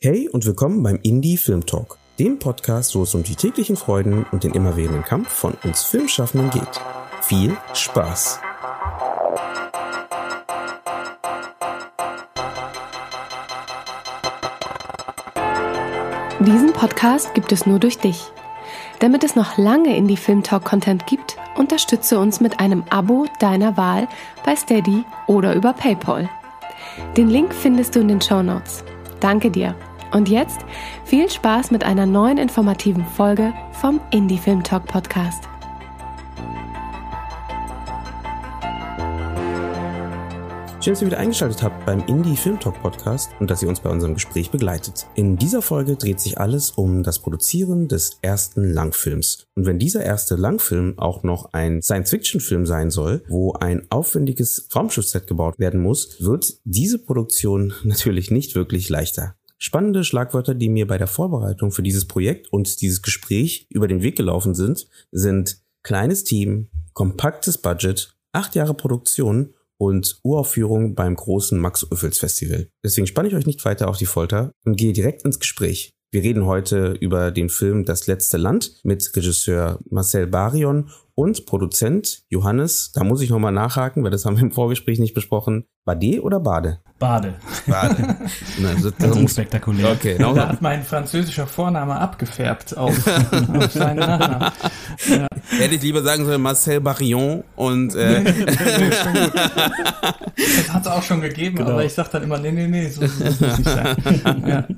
Hey und willkommen beim Indie Film Talk, dem Podcast, wo es um die täglichen Freuden und den immerwährenden Kampf von uns Filmschaffenden geht. Viel Spaß! Diesen Podcast gibt es nur durch dich. Damit es noch lange Indie Film Talk Content gibt, unterstütze uns mit einem Abo deiner Wahl bei Steady oder über PayPal. Den Link findest du in den Show Notes. Danke dir. Und jetzt viel Spaß mit einer neuen informativen Folge vom Indie Film Talk Podcast. Schön, dass ihr wieder eingeschaltet habt beim Indie Film Talk Podcast und dass ihr uns bei unserem Gespräch begleitet. In dieser Folge dreht sich alles um das Produzieren des ersten Langfilms. Und wenn dieser erste Langfilm auch noch ein Science-Fiction-Film sein soll, wo ein aufwendiges Raumschiffset gebaut werden muss, wird diese Produktion natürlich nicht wirklich leichter. Spannende Schlagwörter, die mir bei der Vorbereitung für dieses Projekt und dieses Gespräch über den Weg gelaufen sind, sind kleines Team, kompaktes Budget, acht Jahre Produktion und Uraufführung beim großen Max Öffels Festival. Deswegen spanne ich euch nicht weiter auf die Folter und gehe direkt ins Gespräch. Wir reden heute über den Film Das letzte Land mit Regisseur Marcel Barion und Produzent Johannes. Da muss ich nochmal nachhaken, weil das haben wir im Vorgespräch nicht besprochen. Bade oder Bade? Bade. Bade. Na, das, das unspektakulär. Okay. Da hat mein französischer Vorname abgefärbt auf, auf seinen Nachnamen. Ja. Hätte ich lieber sagen sollen Marcel Barillon und äh Das hat es auch schon gegeben, genau. aber ich sag dann immer, nee, nee, nee, so, so muss nicht sein. Ja.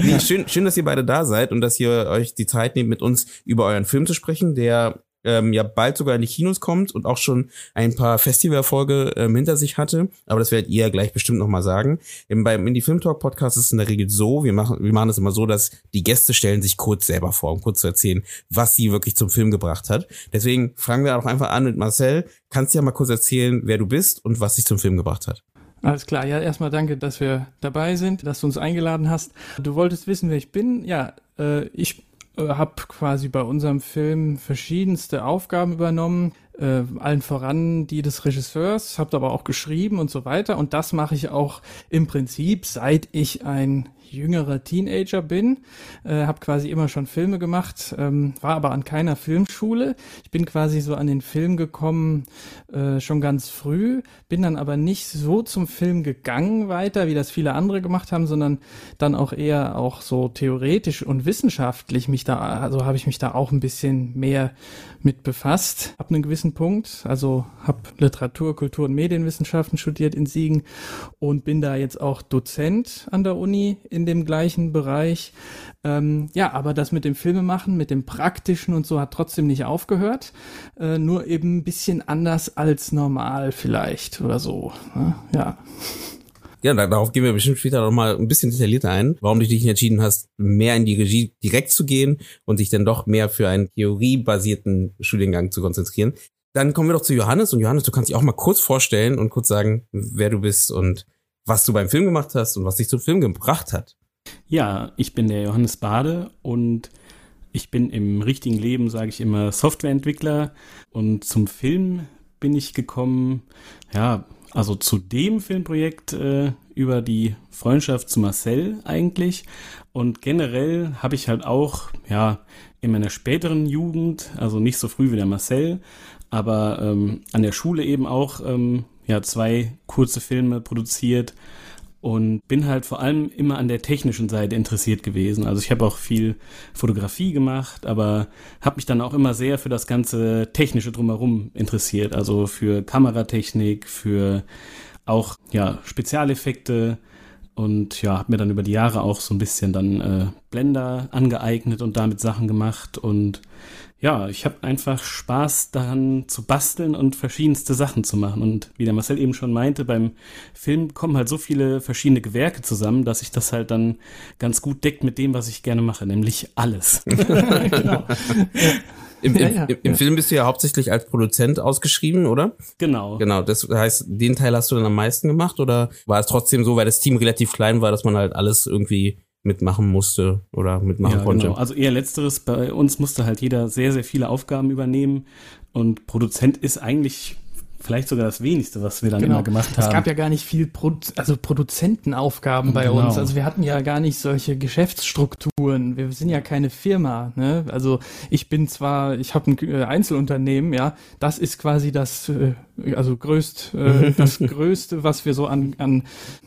Nee, schön, schön, dass ihr beide da seid und dass ihr euch die Zeit nehmt, mit uns über euren Film zu sprechen, der ähm, ja bald sogar in die Kinos kommt und auch schon ein paar Festivalfolge ähm, hinter sich hatte. Aber das werdet ihr gleich bestimmt nochmal sagen. Eben beim Indie Film Talk Podcast ist es in der Regel so, wir machen, wir machen es immer so, dass die Gäste stellen sich kurz selber vor, um kurz zu erzählen, was sie wirklich zum Film gebracht hat. Deswegen fangen wir auch einfach an mit Marcel. Kannst du ja mal kurz erzählen, wer du bist und was dich zum Film gebracht hat? Alles klar, ja, erstmal danke, dass wir dabei sind, dass du uns eingeladen hast. Du wolltest wissen, wer ich bin. Ja, äh, ich habe quasi bei unserem Film verschiedenste Aufgaben übernommen, äh, allen voran die des Regisseurs, habe aber auch geschrieben und so weiter. Und das mache ich auch im Prinzip, seit ich ein jüngerer Teenager bin, äh, habe quasi immer schon Filme gemacht, ähm, war aber an keiner Filmschule. Ich bin quasi so an den Film gekommen äh, schon ganz früh, bin dann aber nicht so zum Film gegangen weiter, wie das viele andere gemacht haben, sondern dann auch eher auch so theoretisch und wissenschaftlich mich da, also habe ich mich da auch ein bisschen mehr mit befasst, ab einem gewissen Punkt. Also habe Literatur, Kultur und Medienwissenschaften studiert in Siegen und bin da jetzt auch Dozent an der Uni in dem gleichen Bereich. Ähm, ja, aber das mit dem Filmemachen, mit dem Praktischen und so hat trotzdem nicht aufgehört. Äh, nur eben ein bisschen anders als normal vielleicht oder so. Ne? Ja. Ja, darauf gehen wir bestimmt später noch mal ein bisschen detaillierter ein, warum du dich entschieden hast, mehr in die Regie direkt zu gehen und dich dann doch mehr für einen theoriebasierten Studiengang zu konzentrieren. Dann kommen wir doch zu Johannes und Johannes, du kannst dich auch mal kurz vorstellen und kurz sagen, wer du bist und was du beim Film gemacht hast und was dich zum Film gebracht hat. Ja, ich bin der Johannes Bade und ich bin im richtigen Leben, sage ich immer, Softwareentwickler und zum Film bin ich gekommen, ja, also zu dem Filmprojekt äh, über die Freundschaft zu Marcel eigentlich. Und generell habe ich halt auch, ja, in meiner späteren Jugend, also nicht so früh wie der Marcel, aber ähm, an der Schule eben auch, ähm, ja, zwei kurze Filme produziert und bin halt vor allem immer an der technischen Seite interessiert gewesen. Also ich habe auch viel Fotografie gemacht, aber habe mich dann auch immer sehr für das ganze technische drumherum interessiert, also für Kameratechnik, für auch ja Spezialeffekte und ja, habe mir dann über die Jahre auch so ein bisschen dann äh, Blender angeeignet und damit Sachen gemacht und ja, ich habe einfach Spaß daran zu basteln und verschiedenste Sachen zu machen. Und wie der Marcel eben schon meinte, beim Film kommen halt so viele verschiedene Gewerke zusammen, dass sich das halt dann ganz gut deckt mit dem, was ich gerne mache, nämlich alles. genau. Im, im, ja, ja, im, Film bist du ja hauptsächlich als Produzent ausgeschrieben, oder? Genau. Genau. Das heißt, den Teil hast du dann am meisten gemacht oder war es trotzdem so, weil das Team relativ klein war, dass man halt alles irgendwie mitmachen musste oder mitmachen ja, konnte. Genau. Also eher letzteres, bei uns musste halt jeder sehr, sehr viele Aufgaben übernehmen und Produzent ist eigentlich vielleicht sogar das wenigste, was wir dann Genau. immer gemacht haben. Es gab ja gar nicht viel Produ also Produzentenaufgaben bei Genau. uns. Also wir hatten ja gar nicht solche Geschäftsstrukturen. Wir sind ja keine Firma. Ne? Also ich bin zwar, ich habe ein äh, Einzelunternehmen, ja, das ist quasi das, äh, also größt, äh, das Größte, was wir so an, an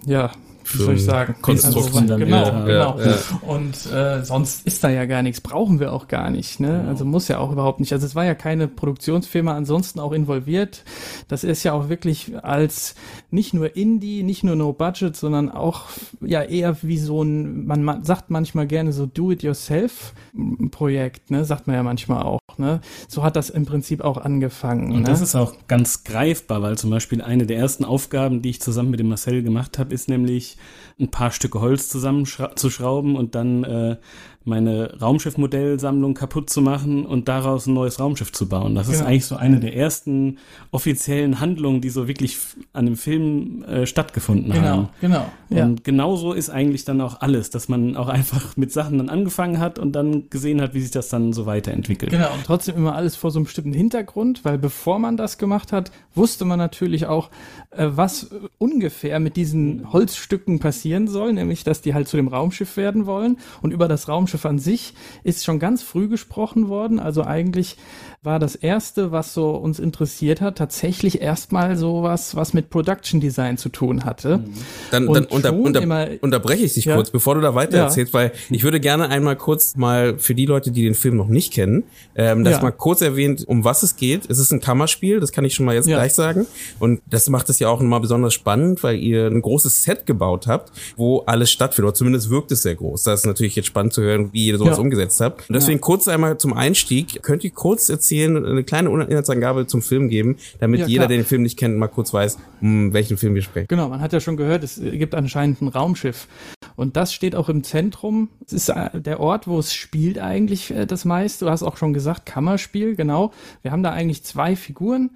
ja, wie soll ich sagen? Konstrukten also, genau, genau. Ja, ja. Und äh, sonst ist da ja gar nichts, brauchen wir auch gar nicht. Ne? Genau. Also muss ja auch überhaupt nicht. Also es war ja keine Produktionsfirma ansonsten auch involviert. Das ist ja auch wirklich als nicht nur Indie, nicht nur No Budget, sondern auch ja eher wie so ein, man, man sagt manchmal gerne so Do-it-yourself-Projekt, ne? sagt man ja manchmal auch. Ne? So hat das im Prinzip auch angefangen. Und ne? das ist auch ganz greifbar, weil zum Beispiel eine der ersten Aufgaben, die ich zusammen mit dem Marcel gemacht habe, ist nämlich nicht ein paar Stücke Holz zusammenzuschrauben und dann äh, meine Raumschiffmodellsammlung kaputt zu machen und daraus ein neues Raumschiff zu bauen. Das ist Genau. eigentlich so eine der ersten offiziellen Handlungen, die so wirklich an dem Film äh, stattgefunden genau, haben. genau. Ja. Und genauso ist eigentlich dann auch alles, dass man auch einfach mit Sachen dann angefangen hat und dann gesehen hat, wie sich das dann so weiterentwickelt. Genau, und trotzdem immer alles vor so einem bestimmten Hintergrund, weil bevor man das gemacht hat, wusste man natürlich auch, äh, was äh, ungefähr mit diesen Holzstücken passieren soll, nämlich, dass die halt zu dem Raumschiff werden wollen. Und über das Raumschiff an sich ist schon ganz früh gesprochen worden. Also eigentlich war das erste, was so uns interessiert hat, tatsächlich erstmal sowas, was mit Production Design zu tun hatte. Dann, Und dann unter, unter, immer- unterbreche ich dich Ja. kurz, bevor du da weiter Ja. erzählst, weil ich würde gerne einmal kurz mal für die Leute, die den Film noch nicht kennen, ähm, das Ja. mal kurz erwähnt, um was es geht. Es ist ein Kammerspiel, das kann ich schon mal jetzt gleich sagen. Und das macht es ja auch nochmal besonders spannend, weil ihr ein großes Set gebaut habt, wo alles stattfindet. Oder zumindest wirkt es sehr groß. Das ist natürlich jetzt spannend zu hören, wie ihr sowas Ja. umgesetzt habt. Und deswegen kurz einmal zum Einstieg. Könnt ihr kurz erzählen, eine kleine Inhaltsangabe zum Film geben, damit Ja, jeder, der den Film nicht kennt, mal kurz weiß, um welchen Film wir sprechen. Genau, man hat ja schon gehört, es gibt anscheinend ein Raumschiff. Und das steht auch im Zentrum. Es ist äh, der Ort, wo es spielt eigentlich äh, das meiste. Du hast auch schon gesagt, Kammerspiel, genau. Wir haben da eigentlich zwei Figuren,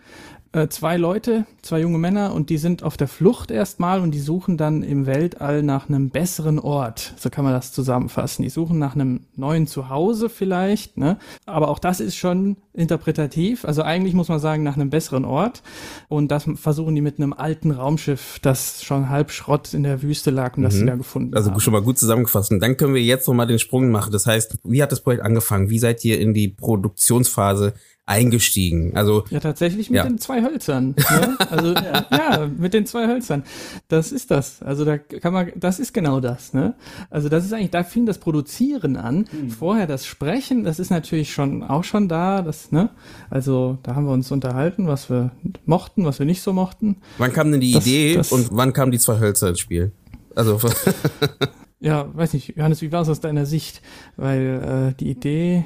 äh, zwei Leute, zwei junge Männer und die sind auf der Flucht erstmal und die suchen dann im Weltall nach einem besseren Ort. So kann man das zusammenfassen. Die suchen nach einem neuen Zuhause vielleicht, ne? Aber auch das ist schon interpretativ. Also eigentlich muss man sagen, nach einem besseren Ort. Und das versuchen die mit einem alten Raumschiff, das schon halb Schrott in der Wüste lag und das sie da gefunden Also haben. schon mal gut zusammengefasst. Und dann können wir jetzt noch mal den Sprung machen. Das heißt, wie hat das Projekt angefangen? Wie seid ihr in die Produktionsphase eingestiegen? Also Ja, tatsächlich mit Ja. den zwei Hölzern. Ne? Also ja. mit den zwei Hölzern. Das ist das. Also da kann man, das ist genau das. Ne? Also das ist eigentlich, da fing das Produzieren an. Vorher das Sprechen, das ist natürlich schon auch schon da. Das, ne? Also da haben wir uns unterhalten, was wir mochten, was wir nicht so mochten. wann kam denn die Das- Idee das- und wann kamen die zwei Hölzer ins Spiel? Also Ja, weiß nicht, Johannes, wie war es aus deiner Sicht? Weil äh, die Idee,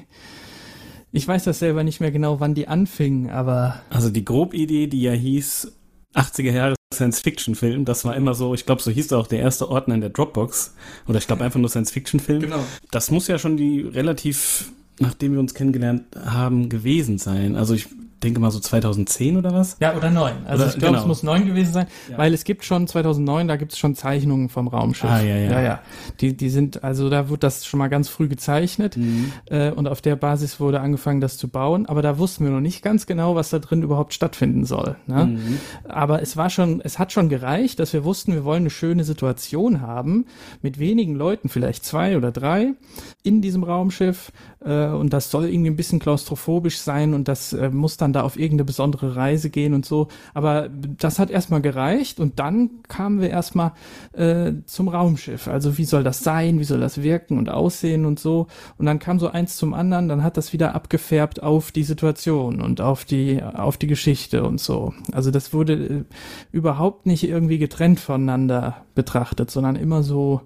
ich weiß das selber nicht mehr genau, wann die anfing, aber Also die Grobidee, die ja hieß 80er Jahre Science-Fiction-Film, das war immer so, ich glaube, so hieß auch der erste Ordner in der Dropbox. Oder ich glaube einfach nur Science-Fiction-Film. Genau. Das muss ja schon die relativ, nachdem wir uns kennengelernt haben, gewesen sein. Also ich denke mal so 2010 oder was? Ja, oder neun. Also Oder- ich glaube, genau. es muss neun gewesen sein, Ja. weil es gibt schon 2009, da gibt es schon Zeichnungen vom Raumschiff. Ah, ja, ja. ja, ja. Die, die sind, also da wurde das schon mal ganz früh gezeichnet Mhm. äh, und auf der Basis wurde angefangen, das zu bauen. Aber da wussten wir noch nicht ganz genau, was da drin überhaupt stattfinden soll. Ne? Mhm. Aber es war schon, es hat schon gereicht, dass wir wussten, wir wollen eine schöne Situation haben mit wenigen Leuten, vielleicht zwei oder drei in diesem Raumschiff äh, und das soll irgendwie ein bisschen klaustrophobisch sein und das äh, muss dann da auf irgendeine besondere Reise gehen und so. Aber das hat erstmal gereicht und dann kamen wir erstmal äh, zum Raumschiff. Also wie soll das sein, wie soll das wirken und aussehen und so. Und dann kam so eins zum anderen, dann hat das wieder abgefärbt auf die Situation und auf die, auf die Geschichte und so. Also das wurde äh, überhaupt nicht irgendwie getrennt voneinander betrachtet, sondern immer so,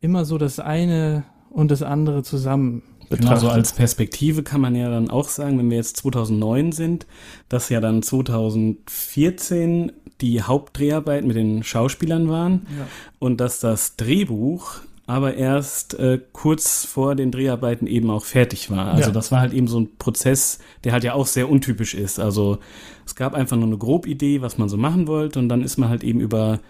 immer so das eine und das andere zusammen betrachtet. Genau, so als Perspektive kann man ja dann auch sagen, wenn wir jetzt 2009 sind, dass ja dann 2014 die Hauptdreharbeiten mit den Schauspielern waren Ja. und dass das Drehbuch aber erst äh, kurz vor den Dreharbeiten eben auch fertig war. Also Ja. das war halt eben so ein Prozess, der halt ja auch sehr untypisch ist. Also es gab einfach nur eine Grobidee, was man so machen wollte und dann ist man halt eben über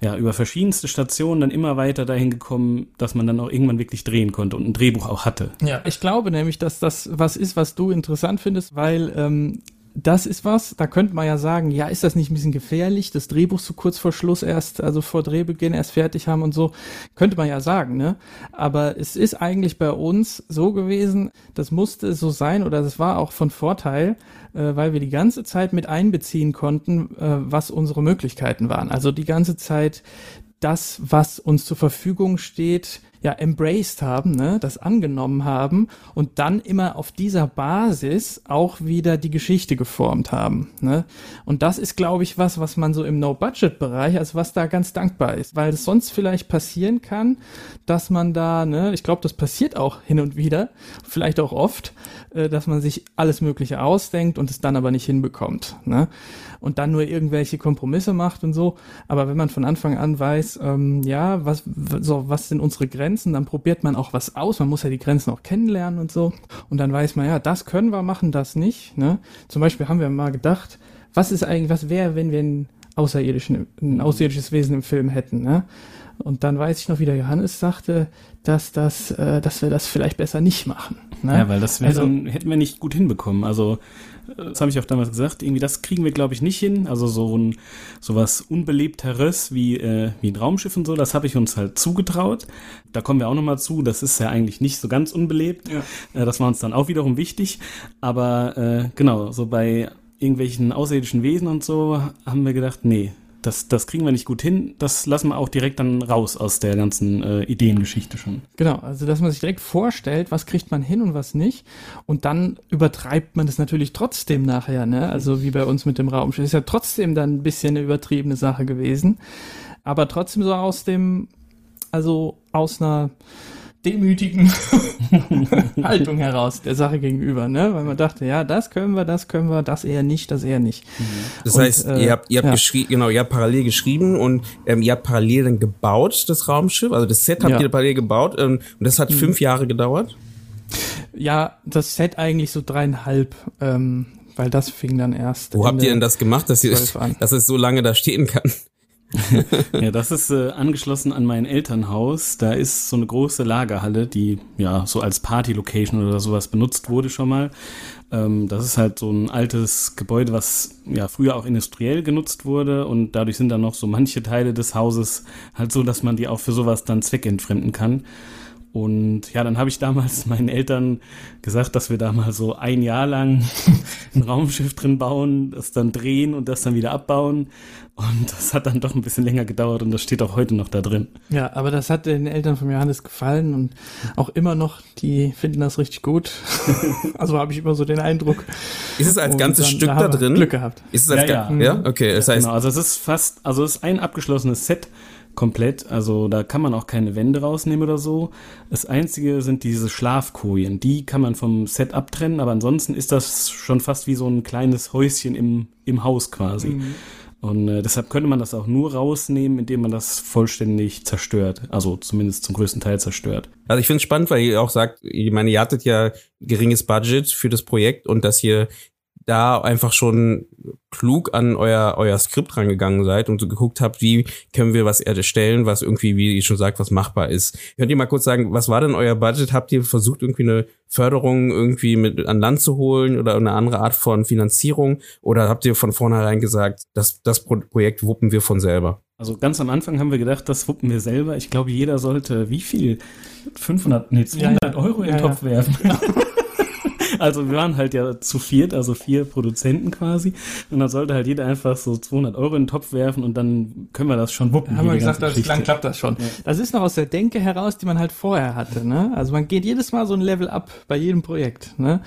ja, über verschiedenste Stationen dann immer weiter dahin gekommen, dass man dann auch irgendwann wirklich drehen konnte und ein Drehbuch auch hatte. Ja, ich glaube nämlich, dass das was ist, was du interessant findest, weil ähm, das ist was, da könnte man ja sagen, ja, ist das nicht ein bisschen gefährlich, das Drehbuch so kurz vor Schluss erst, also vor Drehbeginn erst fertig haben und so, könnte man ja sagen, ne? Aber es ist eigentlich bei uns so gewesen, das musste so sein oder das war auch von Vorteil, äh, weil wir die ganze Zeit mit einbeziehen konnten, äh, was unsere Möglichkeiten waren. Also die ganze Zeit das, was uns zur Verfügung steht, ja embraced haben, ne, das angenommen haben und dann immer auf dieser Basis auch wieder die Geschichte geformt haben, ne? Und das ist glaube ich was, was man so im No Budget Bereich, also was da ganz dankbar ist, weil es sonst vielleicht passieren kann, dass man da, ne, ich glaube, das passiert auch hin und wieder, vielleicht auch oft, äh, dass man sich alles mögliche ausdenkt und es dann aber nicht hinbekommt, ne? und dann nur irgendwelche Kompromisse macht und so. Aber wenn man von Anfang an weiß, ähm, ja, was, so, was sind unsere Grenzen, dann probiert man auch was aus. Man muss ja die Grenzen auch kennenlernen und so. Und dann weiß man, ja, das können wir machen, das nicht. Ne? Zum Beispiel haben wir mal gedacht, was ist eigentlich, was wäre, wenn wir einen außerirdischen, ein außerirdisches Wesen im Film hätten, ne? Und dann weiß ich noch, wie der Johannes sagte, dass das, äh, dass wir das vielleicht besser nicht machen. Ne? Ja, weil das also, dann, hätten wir nicht gut hinbekommen. Also das habe ich auch damals gesagt, irgendwie das kriegen wir, glaube ich, nicht hin. Also so ein sowas Unbelebteres wie, äh, wie ein Raumschiff und so, das habe ich uns halt zugetraut. Da kommen wir auch nochmal zu, das ist ja eigentlich nicht so ganz unbelebt. Ja. Äh, das war uns dann auch wiederum wichtig. Aber äh, genau, so bei irgendwelchen außerirdischen Wesen und so haben wir gedacht, nee, das, das kriegen wir nicht gut hin. Das lassen wir auch direkt dann raus aus der ganzen äh, Ideengeschichte schon. Genau, also dass man sich direkt vorstellt, was kriegt man hin und was nicht. Und dann übertreibt man das natürlich trotzdem nachher, ne? Also wie bei uns mit dem Raumschiff. Ist ja trotzdem dann ein bisschen eine übertriebene Sache gewesen. Aber trotzdem so aus dem, also aus einer demütigen Haltung heraus der Sache gegenüber, ne? Weil man dachte, ja, das können wir, das können wir, das eher nicht, das eher nicht. Mhm. Das und, heißt, äh, ihr habt, ihr habt ja. geschrieben, genau, ihr habt parallel geschrieben und ähm, ihr habt parallel dann gebaut, das Raumschiff, also das Set habt ja. ihr parallel gebaut ähm, und das hat mhm. fünf Jahre gedauert? Ja, das Set eigentlich so dreieinhalb, ähm, weil das fing dann erst. Wo habt ihr denn das gemacht, dass, ihr, dass es so lange da stehen kann? ja, das ist äh, angeschlossen an mein Elternhaus. Da ist so eine große Lagerhalle, die ja so als Party-Location oder sowas benutzt wurde schon mal. Ähm, das ist halt so ein altes Gebäude, was ja früher auch industriell genutzt wurde und dadurch sind dann noch so manche Teile des Hauses halt so, dass man die auch für sowas dann zweckentfremden kann. Und ja, dann habe ich damals meinen Eltern gesagt, dass wir da mal so ein Jahr lang ein Raumschiff drin bauen, das dann drehen und das dann wieder abbauen. Und das hat dann doch ein bisschen länger gedauert und das steht auch heute noch da drin. Ja, aber das hat den Eltern von Johannes gefallen und auch immer noch, die finden das richtig gut. also habe ich immer so den Eindruck. Ist es als ganzes dann, Stück da, da drin? Glück gehabt. Ist es als ja, ja. ja? Okay, das heißt. Genau, also es ist fast, also es ist ein abgeschlossenes Set komplett. Also da kann man auch keine Wände rausnehmen oder so. Das Einzige sind diese Schlafkojen. Die kann man vom Set abtrennen, aber ansonsten ist das schon fast wie so ein kleines Häuschen im, im Haus quasi. Mhm. Und äh, deshalb könnte man das auch nur rausnehmen, indem man das vollständig zerstört. Also zumindest zum größten Teil zerstört. Also ich finde es spannend, weil ihr auch sagt, ich meine, ihr hattet ja geringes Budget für das Projekt und dass ihr da einfach schon klug an euer, euer Skript rangegangen seid und so geguckt habt, wie können wir was erstellen, was irgendwie, wie ich schon sagt, was machbar ist. Könnt ihr mal kurz sagen, was war denn euer Budget? Habt ihr versucht, irgendwie eine Förderung irgendwie mit an Land zu holen oder eine andere Art von Finanzierung? Oder habt ihr von vornherein gesagt, dass das Projekt wuppen wir von selber? Also ganz am Anfang haben wir gedacht, das wuppen wir selber. Ich glaube, jeder sollte wie viel? 500, nee, 200 ja, ja. Euro in den ja, Topf werfen. Also wir waren halt ja zu viert, also vier Produzenten quasi. Und dann sollte halt jeder einfach so 200 Euro in den Topf werfen und dann können wir das schon wuppen. Haben wir gesagt, das lang klappt das schon. Ja. Das ist noch aus der Denke heraus, die man halt vorher hatte. Ne? Also man geht jedes Mal so ein Level up bei jedem Projekt. Ne?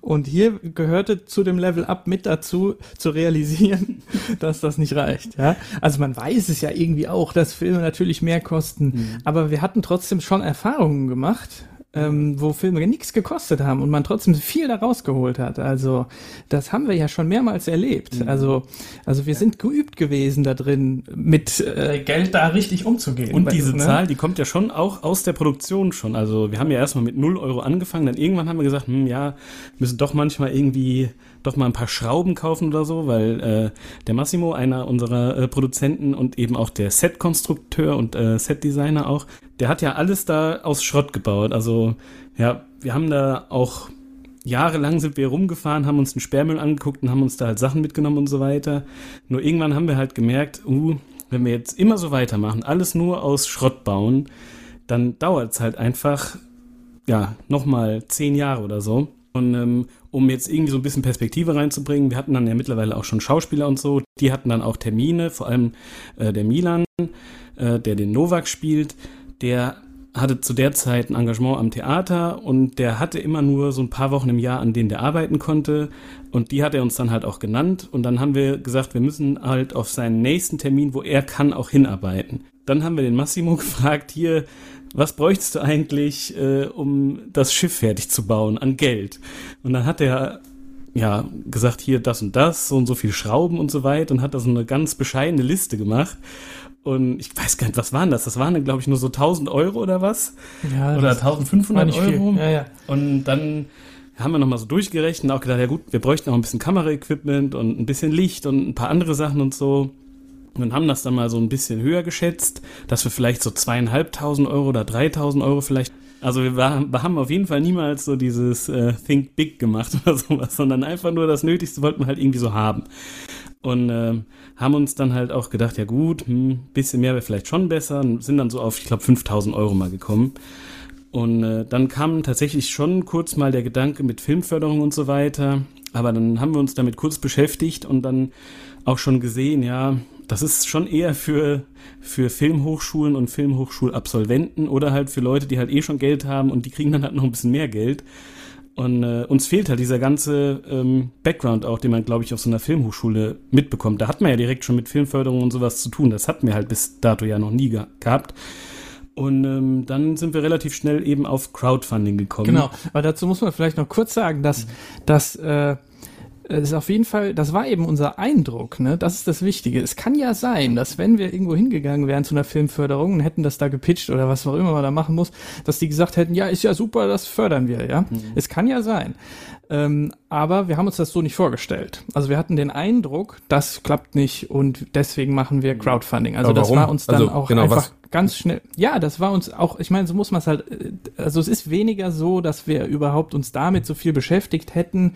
Und hier gehörte zu dem Level up mit dazu, zu realisieren, dass das nicht reicht. Ja? Also man weiß es ja irgendwie auch, dass Filme natürlich mehr kosten. Mhm. Aber wir hatten trotzdem schon Erfahrungen gemacht ähm, wo Filme nichts gekostet haben und man trotzdem viel da rausgeholt hat. Also das haben wir ja schon mehrmals erlebt. Mhm. Also, also wir ja. sind geübt gewesen da drin, mit äh, Geld da richtig umzugehen. Und diese ne? Zahl, die kommt ja schon auch aus der Produktion schon. Also wir haben ja erstmal mit 0 Euro angefangen, dann irgendwann haben wir gesagt, hm, ja, müssen doch manchmal irgendwie doch mal ein paar Schrauben kaufen oder so, weil äh, der Massimo, einer unserer äh, Produzenten und eben auch der Set-Konstrukteur und äh, Set-Designer auch, der hat ja alles da aus Schrott gebaut. Also ja, wir haben da auch jahrelang sind wir rumgefahren, haben uns den Sperrmüll angeguckt und haben uns da halt Sachen mitgenommen und so weiter. Nur irgendwann haben wir halt gemerkt, uh, wenn wir jetzt immer so weitermachen, alles nur aus Schrott bauen, dann dauert es halt einfach, ja, nochmal zehn Jahre oder so. Und ähm, um jetzt irgendwie so ein bisschen Perspektive reinzubringen, wir hatten dann ja mittlerweile auch schon Schauspieler und so, die hatten dann auch Termine, vor allem äh, der Milan, äh, der den Novak spielt, der hatte zu der Zeit ein Engagement am Theater und der hatte immer nur so ein paar Wochen im Jahr, an denen der arbeiten konnte. Und die hat er uns dann halt auch genannt. Und dann haben wir gesagt, wir müssen halt auf seinen nächsten Termin, wo er kann, auch hinarbeiten. Dann haben wir den Massimo gefragt, hier, was bräuchtest du eigentlich, äh, um das Schiff fertig zu bauen an Geld? Und dann hat er ja gesagt, hier das und das, so und so viel Schrauben und so weiter und hat da so eine ganz bescheidene Liste gemacht. Und ich weiß gar nicht, was waren das? Das waren dann, glaube ich, nur so 1000 Euro oder was? Ja, oder 1500 Euro. Ja, ja. Und dann haben wir nochmal so durchgerechnet und auch gedacht, ja gut, wir bräuchten auch ein bisschen Kameraequipment und ein bisschen Licht und ein paar andere Sachen und so. Und haben das dann mal so ein bisschen höher geschätzt, dass wir vielleicht so zweieinhalbtausend Euro oder dreitausend Euro vielleicht. Also wir, war, wir haben auf jeden Fall niemals so dieses äh, Think Big gemacht oder sowas, sondern einfach nur das Nötigste wollten wir halt irgendwie so haben. Und äh, haben uns dann halt auch gedacht, ja gut, hm, bisschen mehr wäre vielleicht schon besser und sind dann so auf, ich glaube, 5000 Euro mal gekommen. Und äh, dann kam tatsächlich schon kurz mal der Gedanke mit Filmförderung und so weiter. Aber dann haben wir uns damit kurz beschäftigt und dann auch schon gesehen, ja, das ist schon eher für, für Filmhochschulen und Filmhochschulabsolventen oder halt für Leute, die halt eh schon Geld haben und die kriegen dann halt noch ein bisschen mehr Geld. Und äh, uns fehlt halt dieser ganze ähm, Background auch, den man, glaube ich, auf so einer Filmhochschule mitbekommt. Da hat man ja direkt schon mit Filmförderung und sowas zu tun. Das hatten wir halt bis dato ja noch nie ge gehabt. Und ähm, dann sind wir relativ schnell eben auf Crowdfunding gekommen. Genau, weil dazu muss man vielleicht noch kurz sagen, dass, dass äh, es ist auf jeden Fall, das war eben unser Eindruck, ne? Das ist das Wichtige. Es kann ja sein, dass wenn wir irgendwo hingegangen wären zu einer Filmförderung und hätten das da gepitcht oder was auch immer man da machen muss, dass die gesagt hätten, ja, ist ja super, das fördern wir, ja. Mhm. Es kann ja sein. Ähm, aber wir haben uns das so nicht vorgestellt. Also wir hatten den Eindruck, das klappt nicht und deswegen machen wir Crowdfunding. Also das war uns dann also, auch genau, einfach was? Ganz schnell. Ja, das war uns auch, ich meine, so muss man es halt, äh, also es ist weniger so, dass wir überhaupt uns damit so viel beschäftigt hätten,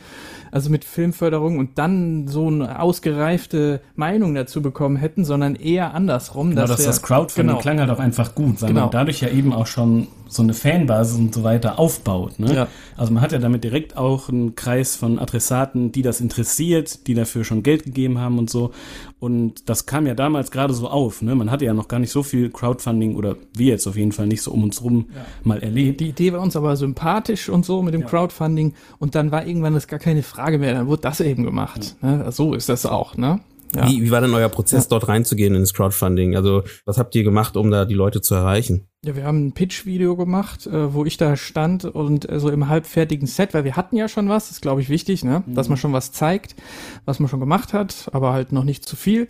also mit Filmförderung und dann so eine ausgereifte Meinung dazu bekommen hätten, sondern eher andersrum. Genau, dass, dass wir, das Crowdfunding genau. klang halt auch einfach gut, weil genau. man dadurch ja eben auch schon so eine Fanbasis und so weiter aufbaut. Ne? Ja. Also man hat ja damit direkt auch einen Kreis von Adressaten, die das interessiert, die dafür schon Geld gegeben haben und so. Und das kam ja damals gerade so auf. Ne? Man hatte ja noch gar nicht so viel Crowdfunding oder wir jetzt auf jeden Fall nicht so um uns rum ja. mal erlebt. Die Idee war uns aber sympathisch und so mit dem ja. Crowdfunding. Und dann war irgendwann das gar keine Frage mehr. Dann wurde das eben gemacht. Ne? So ist das auch. Ne? Ja. Wie, wie war denn euer Prozess, dort reinzugehen ins Crowdfunding? Also was habt ihr gemacht, um da die Leute zu erreichen? Ja, wir haben ein Pitch-Video gemacht, äh, wo ich da stand und äh, so im halbfertigen Set, weil wir hatten ja schon was, das ist glaube ich wichtig, ne? Mhm. dass man schon was zeigt, was man schon gemacht hat, aber halt noch nicht zu viel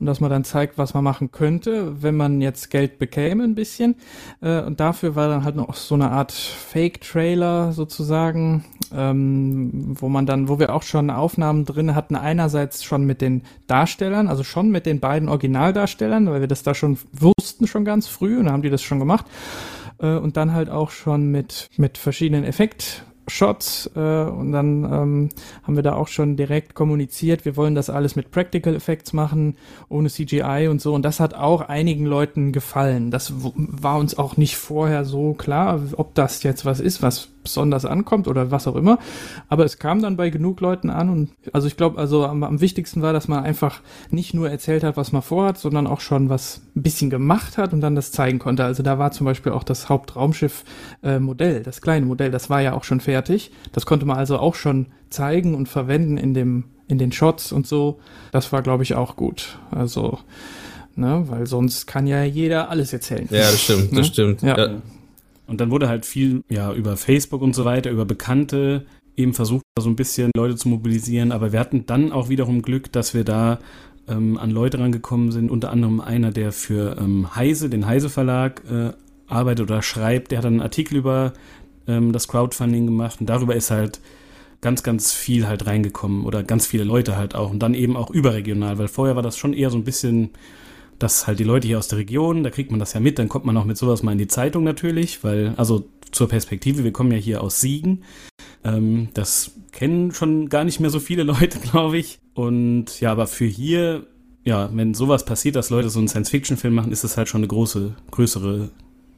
und dass man dann zeigt, was man machen könnte, wenn man jetzt Geld bekäme ein bisschen. Äh, und dafür war dann halt noch so eine Art Fake-Trailer sozusagen, ähm, wo man dann, wo wir auch schon Aufnahmen drin hatten, einerseits schon mit den Darstellern, also schon mit den beiden Originaldarstellern, weil wir das da schon wussten schon ganz früh und haben die das schon gemacht gemacht. Äh, und dann halt auch schon mit, mit verschiedenen Effekt, Shots äh, und dann ähm, haben wir da auch schon direkt kommuniziert, wir wollen das alles mit Practical Effects machen, ohne CGI und so und das hat auch einigen Leuten gefallen. Das war uns auch nicht vorher so klar, ob das jetzt was ist, was besonders ankommt oder was auch immer. Aber es kam dann bei genug Leuten an und also ich glaube, also am, am, wichtigsten war, dass man einfach nicht nur erzählt hat, was man vorhat, sondern auch schon was ein bisschen gemacht hat und dann das zeigen konnte. Also da war zum Beispiel auch das Hauptraumschiff-Modell, äh, das kleine Modell, das war ja auch schon fertig. Das konnte man also auch schon zeigen und verwenden in dem in den Shots und so. Das war, glaube ich, auch gut. Also, ne, weil sonst kann ja jeder alles erzählen. Ja, das stimmt, ne? das stimmt. Ja. ja. Und dann wurde halt viel, ja, über Facebook und so weiter, über Bekannte eben versucht, so ein bisschen Leute zu mobilisieren. Aber wir hatten dann auch wiederum Glück, dass wir da ähm, an Leute rangekommen sind. Unter anderem einer, der für ähm, Heise, den Heise Verlag, äh, arbeitet oder schreibt. Der hat dann einen Artikel über ähm, das Crowdfunding gemacht und darüber ist halt ganz, ganz viel halt reingekommen oder ganz viele Leute halt auch und dann eben auch überregional, weil vorher war das schon eher so ein bisschen dass halt die Leute hier aus der Region, da kriegt man das ja mit, dann kommt man auch mit sowas mal in die Zeitung natürlich, weil, also zur Perspektive, wir kommen ja hier aus Siegen. Ähm, das kennen schon gar nicht mehr so viele Leute, glaube ich. Und ja, aber für hier, ja, wenn sowas passiert, dass Leute so einen Science-Fiction-Film machen, ist das halt schon eine große, größere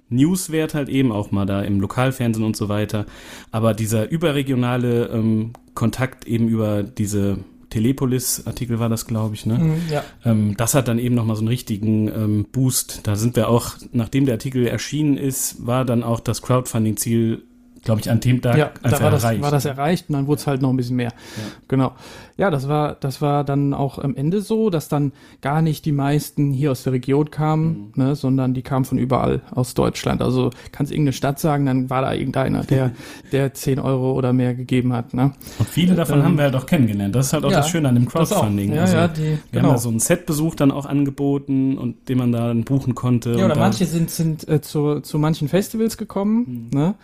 Newswert halt eben, auch mal da im Lokalfernsehen und so weiter. Aber dieser überregionale ähm, Kontakt eben über diese Telepolis-Artikel war das, glaube ich, ne? Mhm, ja. Ähm, das hat dann eben nochmal so einen richtigen ähm, Boost. Da sind wir auch, nachdem der Artikel erschienen ist, war dann auch das Crowdfunding-Ziel glaube ich, an dem Tag ja, da war das, war das erreicht und dann wurde es halt noch ein bisschen mehr. Ja. Genau. Ja, das war, das war dann auch am Ende so, dass dann gar nicht die meisten hier aus der Region kamen, mhm. ne, sondern die kamen von überall aus Deutschland. Also kannst irgendeine Stadt sagen, dann war da irgendeiner, der, der 10 Euro oder mehr gegeben hat. Ne? Und viele davon ähm, haben wir ja doch kennengelernt. Das ist halt auch ja, das Schöne an dem Crowdfunding. Ja, also, ja, die, wir genau. haben da so einen Setbesuch dann auch angeboten und den man da dann buchen konnte. Ja, oder manche sind, sind äh, zu, zu manchen Festivals gekommen, mhm. ne?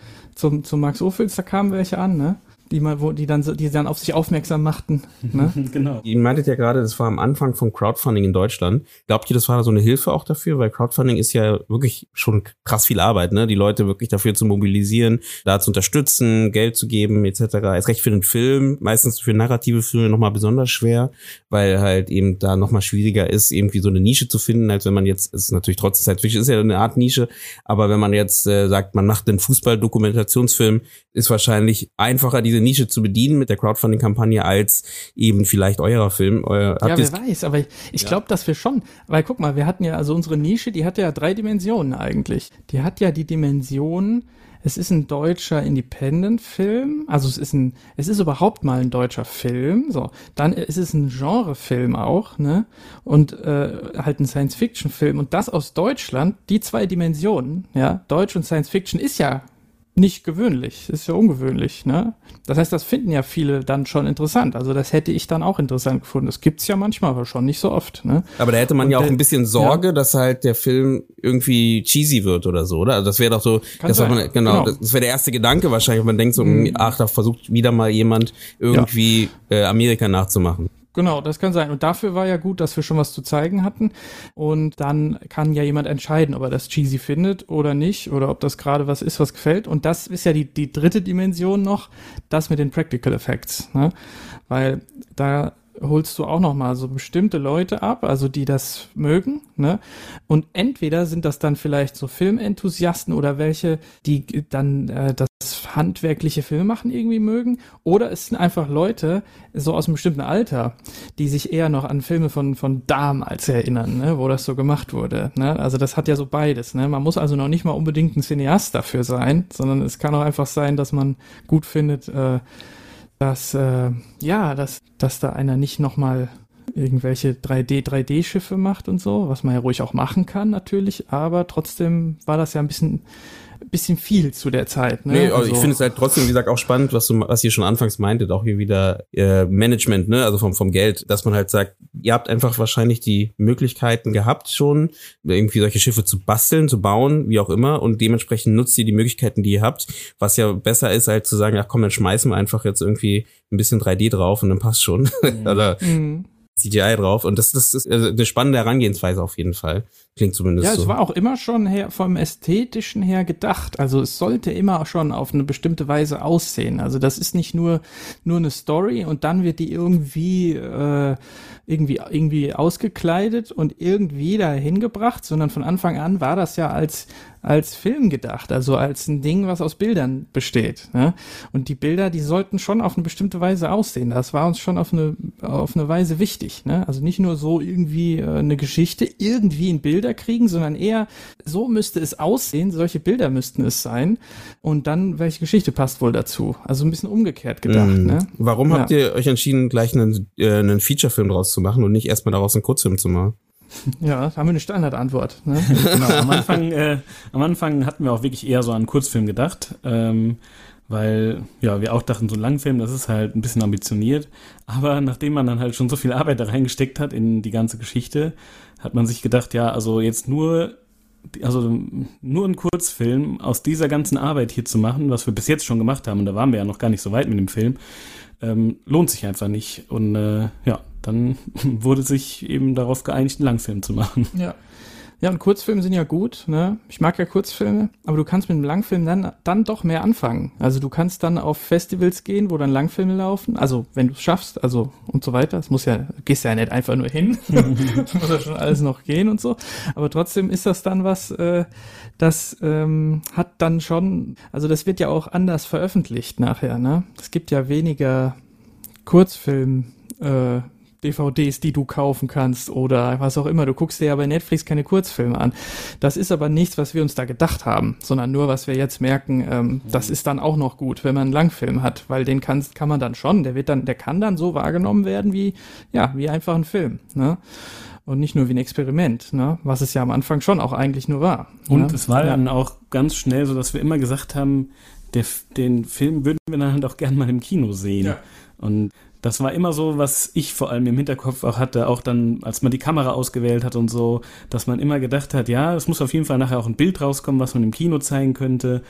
Zum, zum Max Ophüls, da kamen welche an, ne? Die mal, wo die dann so, die dann auf sich aufmerksam machten. Ne? genau. Ihr meintet ja gerade, das war am Anfang vom Crowdfunding in Deutschland. Glaubt ihr, das war so eine Hilfe auch dafür? Weil Crowdfunding ist ja wirklich schon krass viel Arbeit, ne? Die Leute wirklich dafür zu mobilisieren, da zu unterstützen, Geld zu geben, etc. Ist recht für den Film, meistens für narrative Filme nochmal besonders schwer, weil halt eben da nochmal schwieriger ist, irgendwie so eine Nische zu finden, als wenn man jetzt, ist natürlich trotzdem Science Fiction, ist ja eine Art Nische, aber wenn man jetzt äh, sagt, man macht einen Fußball-Dokumentationsfilm, ist wahrscheinlich einfacher, diese Nische zu bedienen mit der Crowdfunding-Kampagne als eben vielleicht eurer Film. Euer, ja, wer weiß, aber ich, ich ja. glaube, dass wir schon, weil guck mal, wir hatten ja, also unsere Nische, die hat ja drei Dimensionen eigentlich. Die hat ja die Dimension, es ist ein deutscher Independent-Film, also es ist ein, es ist überhaupt mal ein deutscher Film, so. Dann ist es ein Genre-Film auch, ne? Und äh, halt ein Science-Fiction-Film. Und das aus Deutschland, die zwei Dimensionen, ja, Deutsch und Science-Fiction ist ja nicht gewöhnlich, ist ja ungewöhnlich, ne? Das heißt, das finden ja viele dann schon interessant. Also das hätte ich dann auch interessant gefunden. Das gibt's ja manchmal, aber schon nicht so oft, ne? Aber da hätte man Und ja auch ein bisschen Sorge, ja. dass halt der Film irgendwie cheesy wird oder so, oder? Also das wäre doch so, das man, genau, genau, das wäre der erste Gedanke wahrscheinlich, man denkt so, mhm. ach, da versucht wieder mal jemand irgendwie ja. äh, Amerika nachzumachen. Genau, das kann sein. Und dafür war ja gut, dass wir schon was zu zeigen hatten. Und dann kann ja jemand entscheiden, ob er das cheesy findet oder nicht, oder ob das gerade was ist, was gefällt. Und das ist ja die, die dritte Dimension noch, das mit den Practical Effects. Ne? Weil da holst du auch noch mal so bestimmte Leute ab, also die das mögen, ne? Und entweder sind das dann vielleicht so Filmenthusiasten oder welche, die dann äh, das handwerkliche Filme machen irgendwie mögen, oder es sind einfach Leute so aus einem bestimmten Alter, die sich eher noch an Filme von von damals erinnern, ne? wo das so gemacht wurde, ne? Also das hat ja so beides, ne? Man muss also noch nicht mal unbedingt ein Cineast dafür sein, sondern es kann auch einfach sein, dass man gut findet äh, dass äh, ja, dass, dass da einer nicht nochmal irgendwelche 3D, 3D-Schiffe macht und so, was man ja ruhig auch machen kann natürlich, aber trotzdem war das ja ein bisschen bisschen viel zu der Zeit. Ne? Nee, also, ich finde es halt trotzdem, wie gesagt, auch spannend, was du, was ihr schon anfangs meintet, auch hier wieder äh, Management, ne, also vom, vom Geld, dass man halt sagt, ihr habt einfach wahrscheinlich die Möglichkeiten gehabt schon, irgendwie solche Schiffe zu basteln, zu bauen, wie auch immer, und dementsprechend nutzt ihr die Möglichkeiten, die ihr habt, was ja besser ist, als zu sagen, ach komm, dann schmeißen wir einfach jetzt irgendwie ein bisschen 3D drauf und dann passt schon. Mhm. Oder mhm. CGI drauf. Und das, das ist also eine spannende Herangehensweise auf jeden Fall. Klingt zumindest so. Ja, es war auch immer schon her, vom Ästhetischen her gedacht. Also es sollte immer schon auf eine bestimmte Weise aussehen. Also das ist nicht nur, nur eine Story und dann wird die irgendwie, äh, irgendwie, irgendwie ausgekleidet und irgendwie dahin gebracht, sondern von Anfang an war das ja als, als Film gedacht, also als ein Ding, was aus Bildern besteht. Ne? Und die Bilder, die sollten schon auf eine bestimmte Weise aussehen. Das war uns schon auf eine, auf eine Weise wichtig. Ne? Also nicht nur so irgendwie äh, eine Geschichte irgendwie in Bilder kriegen, sondern eher so müsste es aussehen, solche Bilder müssten es sein. Und dann, welche Geschichte passt wohl dazu? Also ein bisschen umgekehrt gedacht. Mm. Ne? Warum ja. habt ihr euch entschieden, gleich einen, äh, einen Feature-Film draus zu machen und nicht erstmal daraus einen Kurzfilm zu machen? Ja, haben wir eine Standardantwort. Ne? genau, am, Anfang, äh, am Anfang hatten wir auch wirklich eher so an einen Kurzfilm gedacht, ähm, weil ja, wir auch dachten, so ein Langfilm, das ist halt ein bisschen ambitioniert. Aber nachdem man dann halt schon so viel Arbeit da reingesteckt hat in die ganze Geschichte, hat man sich gedacht, ja, also jetzt nur also nur einen Kurzfilm aus dieser ganzen Arbeit hier zu machen, was wir bis jetzt schon gemacht haben, und da waren wir ja noch gar nicht so weit mit dem Film, ähm, lohnt sich einfach nicht. Und äh, ja, dann wurde sich eben darauf geeinigt, einen Langfilm zu machen. Ja. Ja, und Kurzfilme sind ja gut, ne? Ich mag ja Kurzfilme, aber du kannst mit einem Langfilm dann, dann doch mehr anfangen. Also du kannst dann auf Festivals gehen, wo dann Langfilme laufen, also wenn du es schaffst, also und so weiter. Es muss ja, gehst ja nicht einfach nur hin, muss ja schon alles noch gehen und so. Aber trotzdem ist das dann was, äh, das ähm, hat dann schon, also das wird ja auch anders veröffentlicht nachher, ne? Es gibt ja weniger Kurzfilm, äh, DVDs, die du kaufen kannst oder was auch immer. Du guckst dir ja bei Netflix keine Kurzfilme an. Das ist aber nichts, was wir uns da gedacht haben, sondern nur, was wir jetzt merken, ähm, das ist dann auch noch gut, wenn man einen Langfilm hat, weil den kann, kann man dann schon, der wird dann, der kann dann so wahrgenommen werden wie, ja, wie einfach ein Film, ne? Und nicht nur wie ein Experiment, ne? Was es ja am Anfang schon auch eigentlich nur war. Und ne? es war ja. dann auch ganz schnell so, dass wir immer gesagt haben, der, den Film würden wir dann halt auch gern mal im Kino sehen. Ja. Und das war immer so, was ich vor allem im Hinterkopf auch hatte, auch dann, als man die Kamera ausgewählt hat und so, dass man immer gedacht hat, ja, es muss auf jeden Fall nachher auch ein Bild rauskommen, was man im Kino zeigen könnte.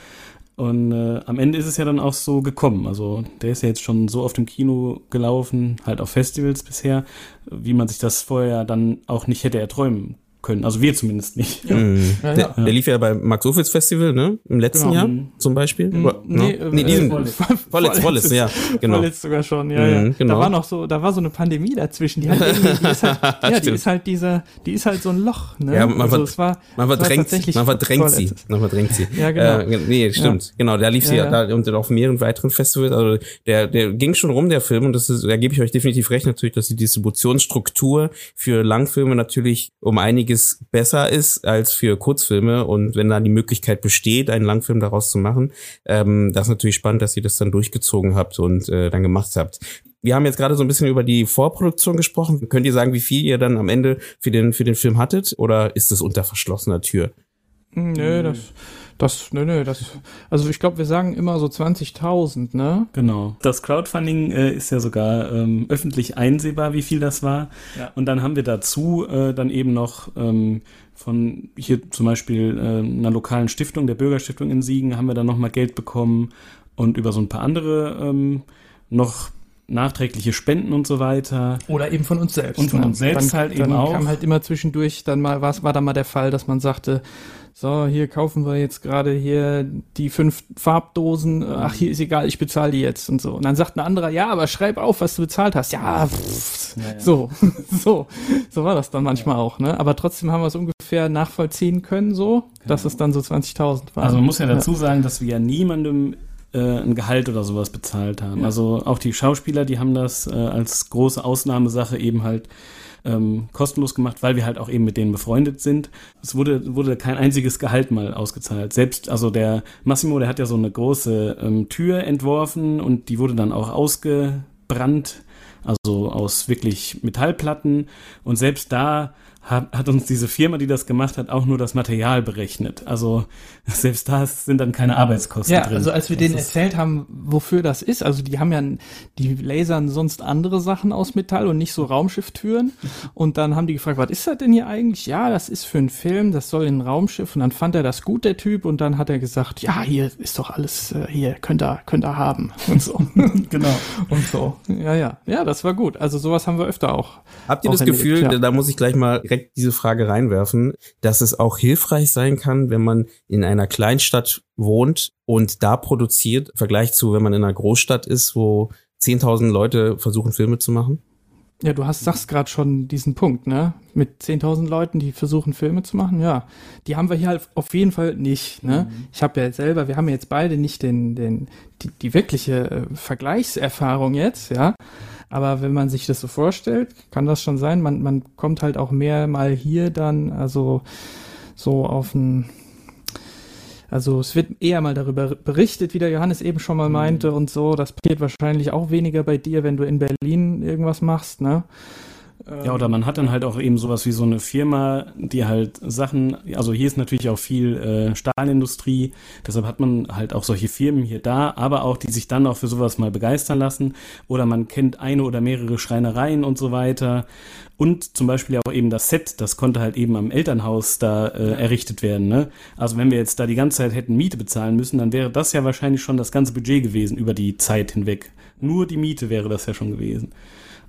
Und äh, am Ende ist es ja dann auch so gekommen. Also der ist ja jetzt schon so oft im Kino gelaufen, halt auf Festivals bisher, wie man sich das vorher dann auch nicht hätte erträumen können. Also wir zumindest nicht. Mhm. Ja, der, ja. der lief ja beim Max Ophüls Festival, ne? Im letzten Genau. Jahr zum Beispiel. Oder- nee, ne? äh, nee, diesen, äh, vorletzt, vorletzt- vorletzt, ja, genau. Vorletzt sogar schon, ja, Mhm, ja. genau. Da war noch so, da war so eine Pandemie dazwischen. Die, hat irgendwie, die ist halt, ja, die ist halt dieser, die ist halt so ein Loch, ne? Ja, man also war, Man es war verdrängt, tatsächlich man verdrängt sie. Man verdrängt sie. Ja, genau. Äh, nee, stimmt. Genau, da lief sie Ja, ja, ja. da und auf mehreren weiteren Festivals. Also der, der ging schon rum, der Film, und das ist, da gebe ich euch definitiv recht, natürlich, dass die Distributionsstruktur für Langfilme natürlich um einiges besser ist als für Kurzfilme. Und wenn da die Möglichkeit besteht, einen Langfilm daraus zu machen, ähm, das ist natürlich spannend, dass ihr das dann durchgezogen habt und äh, dann gemacht habt. Wir haben jetzt gerade so ein bisschen über die Vorproduktion gesprochen. Könnt ihr sagen, wie viel ihr dann am Ende für den, für den Film hattet? Oder ist das unter verschlossener Tür? Nö, das, das, nö, nö, das, also ich glaube, wir sagen immer so 20.000, ne? Genau. Das Crowdfunding äh, ist ja sogar ähm, öffentlich einsehbar, wie viel das war. Ja. Und dann haben wir dazu äh, dann eben noch ähm, von hier zum Beispiel äh, einer lokalen Stiftung, der Bürgerstiftung in Siegen, haben wir dann nochmal Geld bekommen und über so ein paar andere ähm, noch nachträgliche Spenden und so weiter. Oder eben von uns selbst. Und von ne? uns selbst dann, halt dann eben auch. kam halt immer zwischendurch, dann mal, was war dann mal der Fall, dass man sagte, so, hier kaufen wir jetzt gerade hier die fünf Farbdosen, ach, hier ist egal, ich bezahle die jetzt und so. Und dann sagt ein anderer, ja, aber schreib auf, was du bezahlt hast. Ja, pff, so, so, so war das dann manchmal auch, ne? Aber trotzdem haben wir es ungefähr nachvollziehen können, so, dass es dann so 20.000 war. Also man muss ja dazu sagen, dass wir ja niemandem äh, ein Gehalt oder sowas bezahlt haben. Also auch die Schauspieler, die haben das äh, als große Ausnahmesache eben halt ähm, kostenlos gemacht, weil wir halt auch eben mit denen befreundet sind. Es wurde, wurde kein einziges Gehalt mal ausgezahlt. Selbst, also der Massimo, der hat ja so eine große ähm, Tür entworfen und die wurde dann auch ausgebrannt, also aus wirklich Metallplatten. Und selbst da hat, hat uns diese Firma, die das gemacht hat, auch nur das Material berechnet. Also selbst da sind dann keine Arbeitskosten Ja, drin. also als wir Das denen erzählt haben, wofür das ist, also die haben ja, die lasern sonst andere Sachen aus Metall und nicht so Raumschifftüren. Und dann haben die gefragt, was ist das denn hier eigentlich? Ja, das ist für einen Film, das soll in ein Raumschiff. Und dann fand er das gut, der Typ, und dann hat er gesagt, ja, hier ist doch alles, äh, hier, könnt ihr, könnt ihr haben. Und so. genau. und so. Ja, ja. Ja, das war gut. Also sowas haben wir öfter auch. Habt ihr Auch das Gefühl, ja. da muss ich gleich mal direkt diese Frage reinwerfen, dass es auch hilfreich sein kann, wenn man in einer Kleinstadt wohnt und da produziert, im Vergleich zu, wenn man in einer Großstadt ist, wo 10.000 Leute versuchen, Filme zu machen? Ja, du hast, sagst gerade schon diesen Punkt, ne? Mit 10.000 Leuten, die versuchen, Filme zu machen, ja. Die haben wir hier halt auf jeden Fall nicht, ne? Ich habe ja selber, wir haben ja jetzt beide nicht den, den, die, die wirkliche äh, Vergleichserfahrung jetzt, ja. Aber wenn man sich das so vorstellt, kann das schon sein. Man, man kommt halt auch mehr mal hier dann, also so auf ein, also es wird eher mal darüber berichtet, wie der Johannes eben schon mal meinte und so. Das passiert wahrscheinlich auch weniger bei dir, wenn du in Berlin irgendwas machst, ne? Ja, oder man hat dann halt auch eben sowas wie so eine Firma, die halt Sachen, also hier ist natürlich auch viel äh, Stahlindustrie, deshalb hat man halt auch solche Firmen hier da, aber auch, die sich dann auch für sowas mal begeistern lassen. Oder man kennt eine oder mehrere Schreinereien und so weiter. Und zum Beispiel auch eben das Set, das konnte halt eben am Elternhaus da äh, errichtet werden. Ne? Also wenn wir jetzt da die ganze Zeit hätten Miete bezahlen müssen, dann wäre das ja wahrscheinlich schon das ganze Budget gewesen über die Zeit hinweg. Nur die Miete wäre das ja schon gewesen.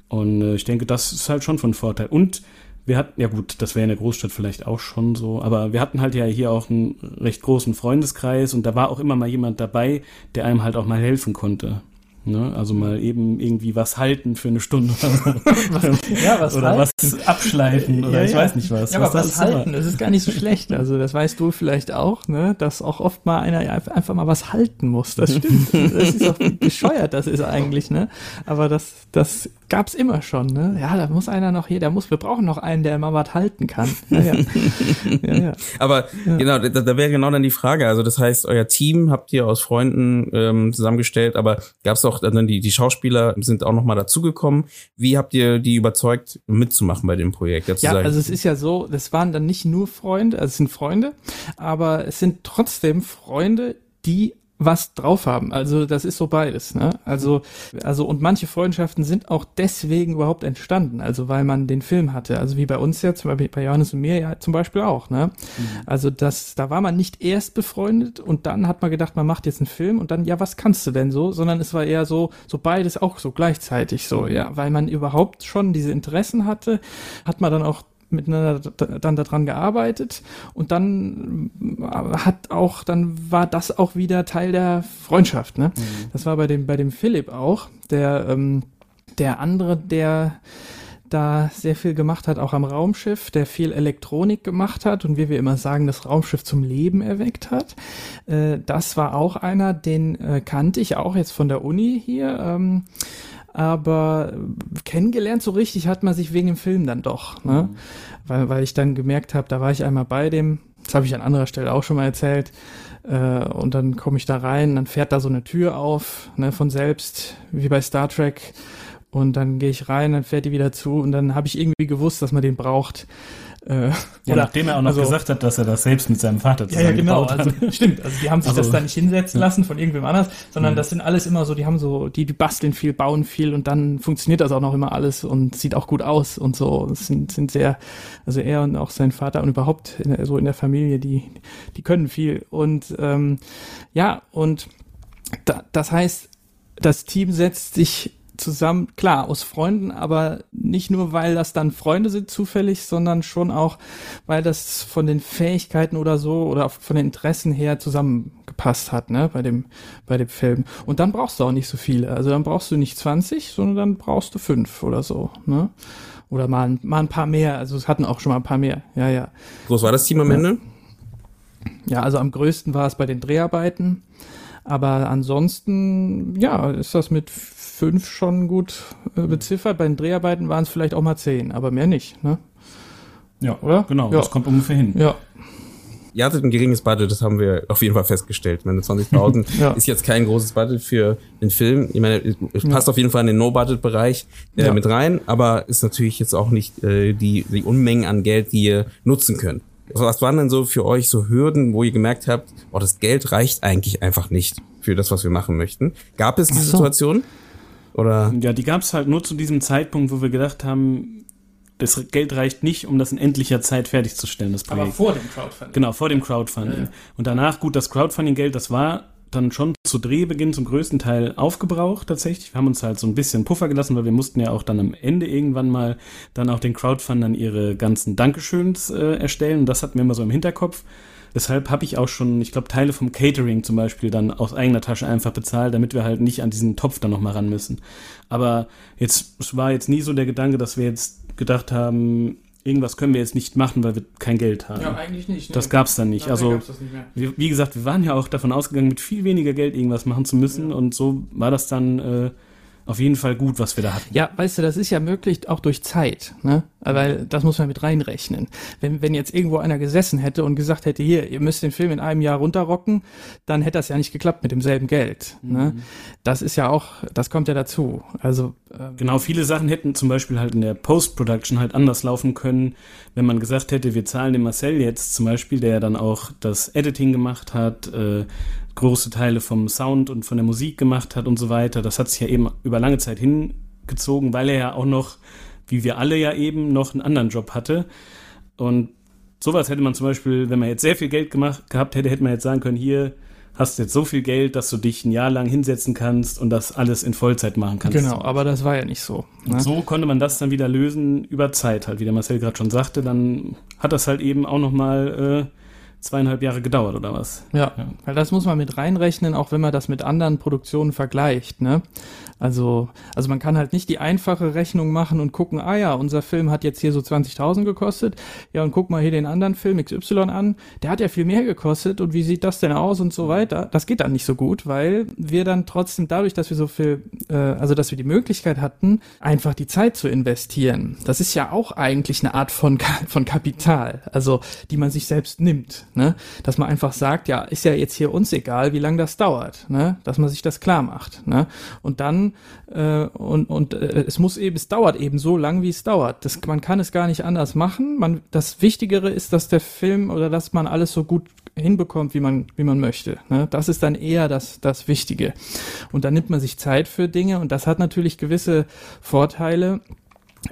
Und äh, ich denke, das ist halt schon von Vorteil. Und wir hatten, ja gut, das wäre in der Großstadt vielleicht auch schon so, aber wir hatten halt ja hier auch einen recht großen Freundeskreis und da war auch immer mal jemand dabei, der einem halt auch mal helfen konnte. Ne? Also mal eben irgendwie was halten für eine Stunde oder so. was, ja, was oder halten. was abschleifen oder ja, ich weiß nicht was. Ja, was aber was halten, das ist gar nicht so schlecht. Also das weißt du vielleicht auch, ne? dass auch oft mal einer einfach mal was halten muss. Das stimmt. Das ist auch bescheuert, das ist eigentlich, ne? Aber das, das gab's immer schon, ne? Ja, da muss einer noch hier, der muss, wir brauchen noch einen, der mal was halten kann. Ja, ja. ja, ja. Aber genau, da, da wäre genau dann die Frage. Also das heißt, euer Team habt ihr aus Freunden ähm, zusammengestellt, aber gab's auch dann die, die Schauspieler sind auch noch mal dazugekommen. Wie habt ihr die überzeugt, mitzumachen bei dem Projekt? Ja, sagen, also es ist ja so, das waren dann nicht nur Freunde, also es sind Freunde, aber es sind trotzdem Freunde, die was drauf haben. Also das ist so beides. Ne? Also also und manche Freundschaften sind auch deswegen überhaupt entstanden. Also weil man den Film hatte. Also wie bei uns ja, zum Beispiel bei Johannes und mir ja zum Beispiel auch. Ne? Mhm. Also das, da war man nicht erst befreundet und dann hat man gedacht, man macht jetzt einen Film und dann ja, was kannst du denn so? Sondern es war eher so so beides auch so gleichzeitig so. Ja, weil man überhaupt schon diese Interessen hatte, hat man dann auch miteinander dann daran gearbeitet und dann äh, hat auch, dann war das auch wieder Teil der Freundschaft. Ne? Mhm. Das war bei dem, bei dem Philipp auch, der, ähm, der andere, der da sehr viel gemacht hat, auch am Raumschiff, der viel Elektronik gemacht hat und wie wir immer sagen, das Raumschiff zum Leben erweckt hat. Äh, das war auch einer, den äh, kannte ich auch jetzt von der Uni hier. Ähm, aber kennengelernt so richtig hat man sich wegen dem Film dann doch, ne? Mhm. Weil, weil ich dann gemerkt habe, da war ich einmal bei dem, das habe ich an anderer Stelle auch schon mal erzählt, äh, und dann komme ich da rein, dann fährt da so eine Tür auf, ne, von selbst, wie bei Star Trek, und dann gehe ich rein, dann fährt die wieder zu und dann habe ich irgendwie gewusst, dass man den braucht. Äh, ja, oder, nachdem er auch noch also, gesagt hat, dass er das selbst mit seinem Vater zusammen ja, ja, genau, also, stimmt. Also die haben sich also, das da nicht hinsetzen lassen von irgendwem anders, sondern das sind alles immer so, die haben so, die, die basteln viel, bauen viel und dann funktioniert das auch noch immer alles und sieht auch gut aus und so. Das sind, sind sehr, also er und auch sein Vater und überhaupt in so in der Familie, die, die können viel. Und ähm, ja, und da, das heißt, das Team setzt sich zusammen, klar, aus Freunden, aber nicht nur, weil das dann Freunde sind zufällig, sondern schon auch, weil das von den Fähigkeiten oder so oder von den Interessen her zusammengepasst hat, ne, bei dem, bei dem Film. Und dann brauchst du auch nicht so viele. Also dann brauchst du nicht 20, sondern dann brauchst du fünf oder so, ne. Oder mal, ein, mal ein paar mehr. Also es hatten auch schon mal ein paar mehr. Ja, ja. Groß war das Team am Ende? Ja, also am größten war es bei den Dreharbeiten. Aber ansonsten, ja, ist das mit fünf schon gut äh, beziffert. Bei den Dreharbeiten waren es vielleicht auch mal zehn, aber mehr nicht, ne? Ja, oder? Genau, ja. das kommt ungefähr hin. Ja. Ihr hattet ein geringes Budget, das haben wir auf jeden Fall festgestellt. Meine 20.000 ja. ist jetzt kein großes Budget für den Film. Ich meine, es passt ja. auf jeden Fall in den No-Budget-Bereich äh, ja. mit rein, aber ist natürlich jetzt auch nicht äh, die, die Unmengen an Geld, die ihr nutzen könnt. Was waren denn so für euch so Hürden, wo ihr gemerkt habt, oh, das Geld reicht eigentlich einfach nicht für das, was wir machen möchten? Gab es diese so. Situation? Oder? Ja, die gab es halt nur zu diesem Zeitpunkt, wo wir gedacht haben, das Geld reicht nicht, um das in endlicher Zeit fertigzustellen, das Projekt. Aber vor dem Crowdfunding. Genau, vor dem Crowdfunding. Ja, ja. Und danach, gut, das Crowdfunding-Geld, das war dann schon zu Drehbeginn zum größten Teil aufgebraucht tatsächlich. Wir haben uns halt so ein bisschen Puffer gelassen, weil wir mussten ja auch dann am Ende irgendwann mal dann auch den Crowdfundern ihre ganzen Dankeschöns äh, erstellen. Und das hatten wir immer so im Hinterkopf. Deshalb habe ich auch schon, ich glaube, Teile vom Catering zum Beispiel dann aus eigener Tasche einfach bezahlt, damit wir halt nicht an diesen Topf dann nochmal ran müssen. Aber jetzt, es war jetzt nie so der Gedanke, dass wir jetzt gedacht haben, irgendwas können wir jetzt nicht machen, weil wir kein Geld haben. Ja, eigentlich nicht. Ne? Das gab's dann nicht. also, nicht wie, wie, gesagt, wir waren ja auch davon ausgegangen, mit viel weniger Geld irgendwas machen zu müssen ja. und so war das dann äh, auf jeden Fall gut, was wir da hatten. Ja, weißt du, das ist ja möglich auch durch Zeit, ne? Weil das muss man mit reinrechnen. Wenn, wenn jetzt irgendwo einer gesessen hätte und gesagt hätte, hier, ihr müsst den Film in einem Jahr runterrocken, dann hätte das ja nicht geklappt mit demselben Geld. Ne? Mhm. Das ist ja auch, das kommt ja dazu. Also ähm, genau, viele Sachen hätten zum Beispiel halt in der Post-Production halt anders laufen können, wenn man gesagt hätte, wir zahlen dem Marcel jetzt zum Beispiel, der dann auch das Editing gemacht hat, äh, große Teile vom Sound und von der Musik gemacht hat und so weiter. Das hat sich ja eben über lange Zeit hingezogen, weil er ja auch noch, wie wir alle ja eben, noch einen anderen Job hatte. Und sowas hätte man zum Beispiel, wenn man jetzt sehr viel Geld gemacht gehabt hätte, hätte man jetzt sagen können, hier, hast jetzt so viel Geld, dass du dich ein Jahr lang hinsetzen kannst und das alles in Vollzeit machen kannst. Genau, aber das war ja nicht so. Ne? so konnte man das dann wieder lösen über Zeit halt, wie der Marcel gerade schon sagte. Dann hat das halt eben auch nochmal äh, zweieinhalb Jahre gedauert oder was? Ja, ja, weil das muss man mit reinrechnen, auch wenn man das mit anderen Produktionen vergleicht. Ne? Also, also man kann halt nicht die einfache Rechnung machen und gucken, ah ja, unser Film hat jetzt hier so 20.000 gekostet. Ja, und guck mal hier den anderen Film XY an. Der hat ja viel mehr gekostet und wie sieht das denn aus und so weiter. Das geht dann nicht so gut, weil wir dann trotzdem dadurch, dass wir so viel, äh, also dass wir die Möglichkeit hatten, einfach die Zeit zu investieren. Das ist ja auch eigentlich eine Art von, von Kapital, also die man sich selbst nimmt. Ne? Dass man einfach sagt, ja, ist ja jetzt hier uns egal, wie lange das dauert. Ne? Dass man sich das klar macht. Ne? Und dann äh, und, und äh, es muss eben, es dauert eben so lang, wie es dauert. Das, man kann es gar nicht anders machen. Man, das Wichtigere ist, dass der Film oder dass man alles so gut hinbekommt, wie man, wie man möchte. Ne? Das ist dann eher das, das Wichtige. Und dann nimmt man sich Zeit für Dinge und das hat natürlich gewisse Vorteile,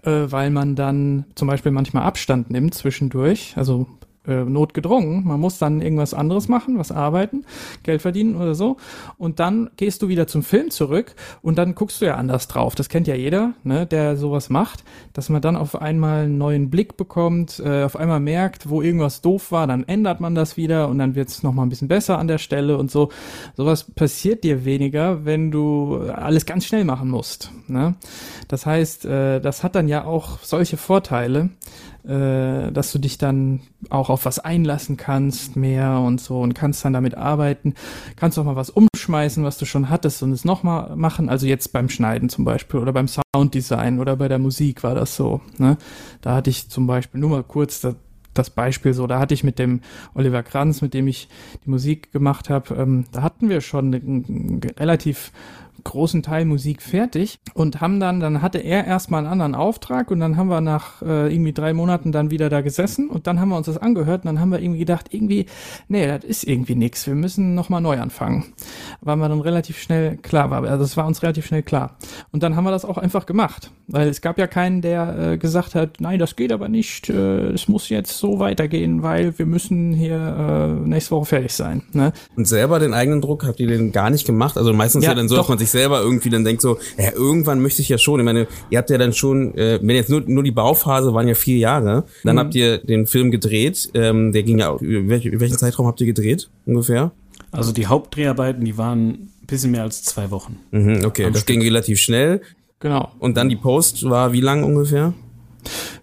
äh, weil man dann zum Beispiel manchmal Abstand nimmt zwischendurch. Also äh, notgedrungen. Man muss dann irgendwas anderes machen, was arbeiten, Geld verdienen oder so. Und dann gehst du wieder zum Film zurück und dann guckst du ja anders drauf. Das kennt ja jeder, ne, der sowas macht, dass man dann auf einmal einen neuen Blick bekommt, äh, auf einmal merkt, wo irgendwas doof war, dann ändert man das wieder und dann wird es nochmal ein bisschen besser an der Stelle und so. Sowas passiert dir weniger, wenn du alles ganz schnell machen musst. Ne? Das heißt, äh, das hat dann ja auch solche Vorteile äh, dass du dich dann auch auf was einlassen kannst mehr und so und kannst dann damit arbeiten. Kannst auch mal was umschmeißen, was du schon hattest und es nochmal machen. Also jetzt beim Schneiden zum Beispiel oder beim Sounddesign oder bei der Musik war das so. Ne? Da hatte ich zum Beispiel nur mal kurz das, das Beispiel so, da hatte ich mit dem Oliver Kranz, mit dem ich die Musik gemacht habe, ähm, da hatten wir schon einen relativ großen Teil Musik fertig und haben dann, dann hatte er erstmal einen anderen Auftrag und dann haben wir nach äh, irgendwie drei Monaten dann wieder da gesessen und dann haben wir uns das angehört und dann haben wir irgendwie gedacht, irgendwie, nee, das ist irgendwie nichts, wir müssen nochmal neu anfangen. Weil man dann relativ schnell klar war, also es war uns relativ schnell klar. Und dann haben wir das auch einfach gemacht, weil es gab ja keinen, der äh, gesagt hat, nein, das geht aber nicht, äh, es muss jetzt so weitergehen, weil wir müssen hier äh, nächste Woche fertig sein. Ne? Und selber den eigenen Druck habt ihr den gar nicht gemacht? Also meistens ja, ja dann so, doch. dass man sich sich selber irgendwie dann denkt so, ja, irgendwann möchte ich ja schon. Ich meine, ihr habt ja dann schon, äh, wenn jetzt nur, nur die Bauphase waren ja vier Jahre, dann mhm. habt ihr den Film gedreht. Ähm, der ging ja auch, welchen Zeitraum habt ihr gedreht ungefähr? Also die Hauptdreharbeiten, die waren ein bisschen mehr als zwei Wochen. Mhm, okay, das Stück. ging relativ schnell. Genau. Und dann die Post war wie lang ungefähr?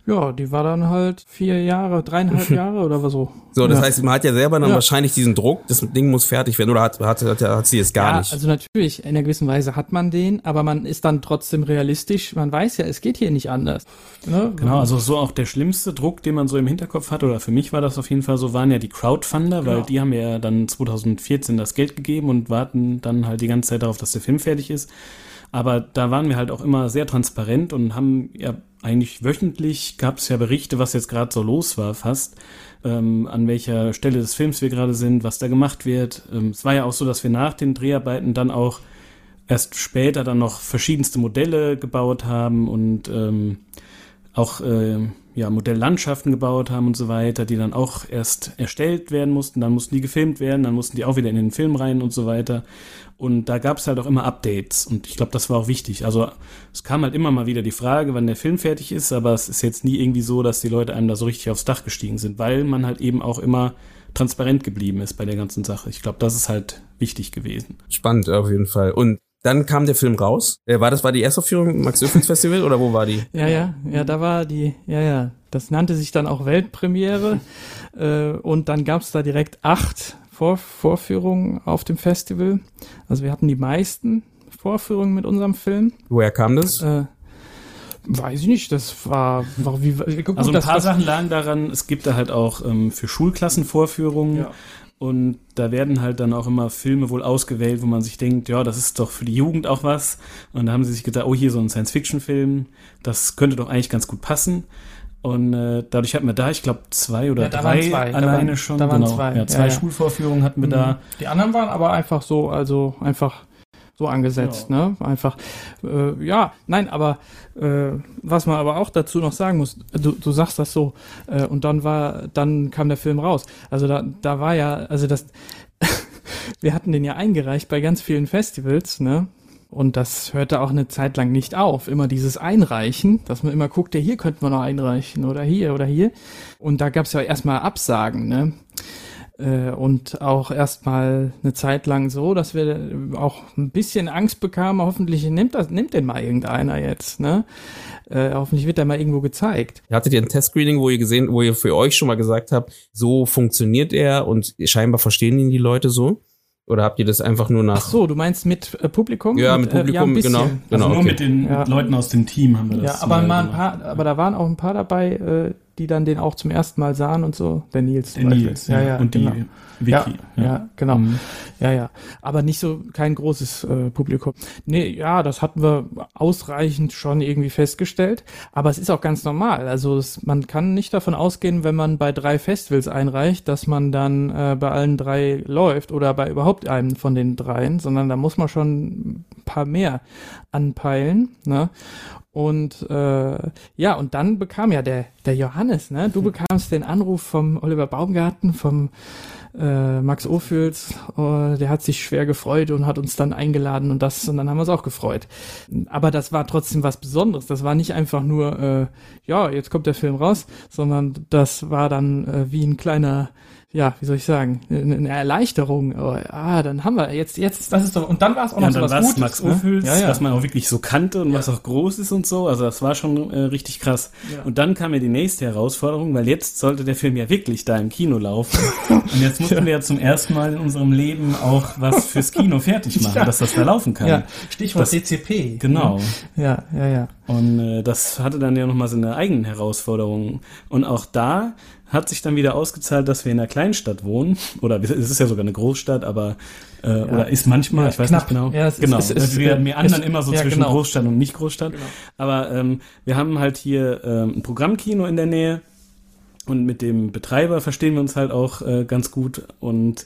Ja, die war dann halt vier Jahre, dreieinhalb Jahre oder was so. So, das ja. heißt, man hat ja selber dann ja. wahrscheinlich diesen Druck, das Ding muss fertig werden oder hat, hat, hat, hat sie es gar ja, nicht? Also natürlich, in einer gewissen Weise hat man den, aber man ist dann trotzdem realistisch. Man weiß ja, es geht hier nicht anders. Ne? Genau, also so auch der schlimmste Druck, den man so im Hinterkopf hat, oder für mich war das auf jeden Fall so, waren ja die Crowdfunder, weil genau. die haben ja dann 2014 das Geld gegeben und warten dann halt die ganze Zeit darauf, dass der Film fertig ist. Aber da waren wir halt auch immer sehr transparent und haben ja eigentlich wöchentlich gab es ja Berichte, was jetzt gerade so los war, fast, ähm, an welcher Stelle des Films wir gerade sind, was da gemacht wird. Ähm, es war ja auch so, dass wir nach den Dreharbeiten dann auch erst später dann noch verschiedenste Modelle gebaut haben und ähm, auch äh, ja, Modelllandschaften gebaut haben und so weiter, die dann auch erst erstellt werden mussten, dann mussten die gefilmt werden, dann mussten die auch wieder in den Film rein und so weiter. Und da gab es halt auch immer Updates und ich glaube, das war auch wichtig. Also es kam halt immer mal wieder die Frage, wann der Film fertig ist, aber es ist jetzt nie irgendwie so, dass die Leute einem da so richtig aufs Dach gestiegen sind, weil man halt eben auch immer transparent geblieben ist bei der ganzen Sache. Ich glaube, das ist halt wichtig gewesen. Spannend auf jeden Fall. Und dann kam der Film raus. Äh, war das war die Erstaufführung im Max Öffens Festival oder wo war die? Ja, ja, ja, da war die, ja, ja. Das nannte sich dann auch Weltpremiere. äh, und dann gab es da direkt acht vor Vorführungen auf dem Festival. Also wir hatten die meisten Vorführungen mit unserem Film. Woher kam das? Äh, Weiß ich nicht, das war, war wie. Gut, also ein paar Sachen lagen daran, es gibt da halt auch ähm, für Schulklassen Vorführungen ja. Und da werden halt dann auch immer Filme wohl ausgewählt, wo man sich denkt, ja, das ist doch für die Jugend auch was. Und da haben sie sich gedacht, oh, hier so ein Science-Fiction-Film, das könnte doch eigentlich ganz gut passen. Und äh, dadurch hatten wir da, ich glaube, zwei oder ja, drei zwei. alleine waren, schon. Da waren genau. zwei. Ja, zwei ja, Schulvorführungen hatten wir mhm. da. Die anderen waren aber einfach so, also einfach so angesetzt, ja. ne? Einfach, äh, ja, nein, aber äh, was man aber auch dazu noch sagen muss, du, du sagst das so, äh, und dann war, dann kam der Film raus. Also da, da war ja, also das, wir hatten den ja eingereicht bei ganz vielen Festivals, ne? Und das hörte auch eine Zeit lang nicht auf. Immer dieses Einreichen, dass man immer guckt, ja, hier könnte man noch einreichen oder hier oder hier. Und da gab es ja erstmal Absagen, ne? Äh, und auch erstmal eine Zeit lang so, dass wir auch ein bisschen Angst bekamen, hoffentlich nimmt das, nimmt den mal irgendeiner jetzt, ne? Äh, hoffentlich wird der mal irgendwo gezeigt. Hattet ihr ein Testscreening, wo ihr gesehen, wo ihr für euch schon mal gesagt habt, so funktioniert er und scheinbar verstehen ihn die Leute so? Oder habt ihr das einfach nur nach? Ach so, du meinst mit äh, Publikum? Ja, mit Publikum, äh, ja, genau. genau also nur okay. mit den Ja. Leuten aus dem Team haben wir das. Ja, aber, mal mal ein gemacht. paar, aber da waren auch ein paar dabei, äh, die dann den auch zum ersten Mal sahen und so. Der Nils Der. Nils, ja, ja, und die genau. Vicky. Ja, ja, genau. Mhm. Ja, ja. Aber nicht so kein großes äh, Publikum. Nee, ja, das hatten wir ausreichend schon irgendwie festgestellt. Aber es ist auch ganz normal. Also es, man kann nicht davon ausgehen, wenn man bei drei Festivals einreicht, dass man dann äh, bei allen drei läuft oder bei überhaupt einem von den dreien, sondern da muss man schon ein paar mehr anpeilen. Ne? Und äh, ja, und dann bekam ja der, der Johannes, ne? Du bekamst den Anruf vom Oliver Baumgarten, vom äh, Max Ophüls, äh, der hat sich schwer gefreut und hat uns dann eingeladen und das, und dann haben wir uns auch gefreut. Aber das war trotzdem was Besonderes. Das war nicht einfach nur, äh, ja, jetzt kommt der Film raus, sondern das war dann äh, wie ein kleiner, ja, wie soll ich sagen, eine Erleichterung. Oh, ah, dann haben wir jetzt, jetzt, das ist doch, und dann war es auch Ja, noch und so dann was war es Gutes. Max ne? Ophüls, ja, ja. was man auch wirklich so kannte und was auch groß ist und so. Also das war schon äh, richtig krass. Ja. Und dann kam ja die nächste Herausforderung, weil jetzt sollte der Film ja wirklich da im Kino laufen. und jetzt mussten wir ja zum ersten Mal in unserem Leben auch was fürs Kino fertig machen, Ja. dass das da laufen kann. ja, Stichwort Das- DCP. Genau. Ja, ja, ja. Und äh, das hatte dann ja nochmal seine eigenen Herausforderungen. Und auch da hat sich dann wieder ausgezahlt, dass wir in einer Kleinstadt wohnen. Oder es ist ja sogar eine Großstadt, aber äh, oder ist manchmal, Ja, ich weiß knapp. nicht genau. Ja, es ist- genau. es ist- wir, wir anderen immer so ja, zwischen genau. Großstadt und nicht Großstadt. Aber ähm, wir haben halt hier ähm, ein Programmkino in der Nähe und mit dem Betreiber verstehen wir uns halt auch äh, ganz gut und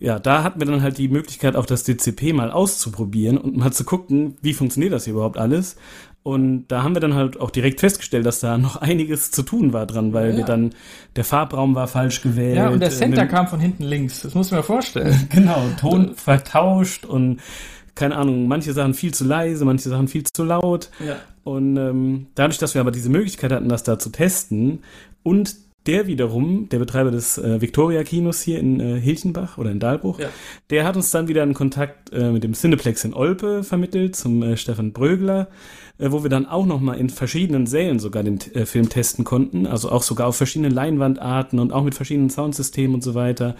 ja, da hatten wir dann halt die Möglichkeit, auch das DCP mal auszuprobieren und mal zu gucken, wie funktioniert das hier überhaupt alles. Und da haben wir dann halt auch direkt festgestellt, dass da noch einiges zu tun war dran, weil Ja. wir dann, der Farbraum war falsch gewählt. Ja, und der äh, Center kam von hinten links. Das muss man mir vorstellen. Genau, Ton vertauscht und keine Ahnung, manche Sachen viel zu leise, manche Sachen viel zu laut. Ja. Und ähm, dadurch, dass wir aber diese Möglichkeit hatten, das da zu testen und der wiederum, der Betreiber des äh, Victoria-Kinos hier in äh, Hilchenbach oder in Dahlbruch, Ja. der hat uns dann wieder einen Kontakt äh, mit dem Cineplex in Olpe vermittelt, zum äh, Stefan Brögler, äh, wo wir dann auch nochmal in verschiedenen Sälen sogar den äh, Film testen konnten, also auch sogar auf verschiedenen Leinwandarten und auch mit verschiedenen Soundsystemen und so weiter.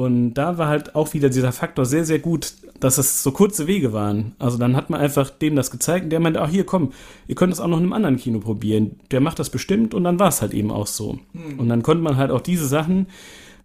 Und da war halt auch wieder dieser Faktor sehr, sehr gut, dass es so kurze Wege waren. Also dann hat man einfach dem das gezeigt und der meinte, ach hier, komm, ihr könnt es auch noch in einem anderen Kino probieren. Der macht das bestimmt und dann war es halt eben auch so. Und dann konnte man halt auch diese Sachen,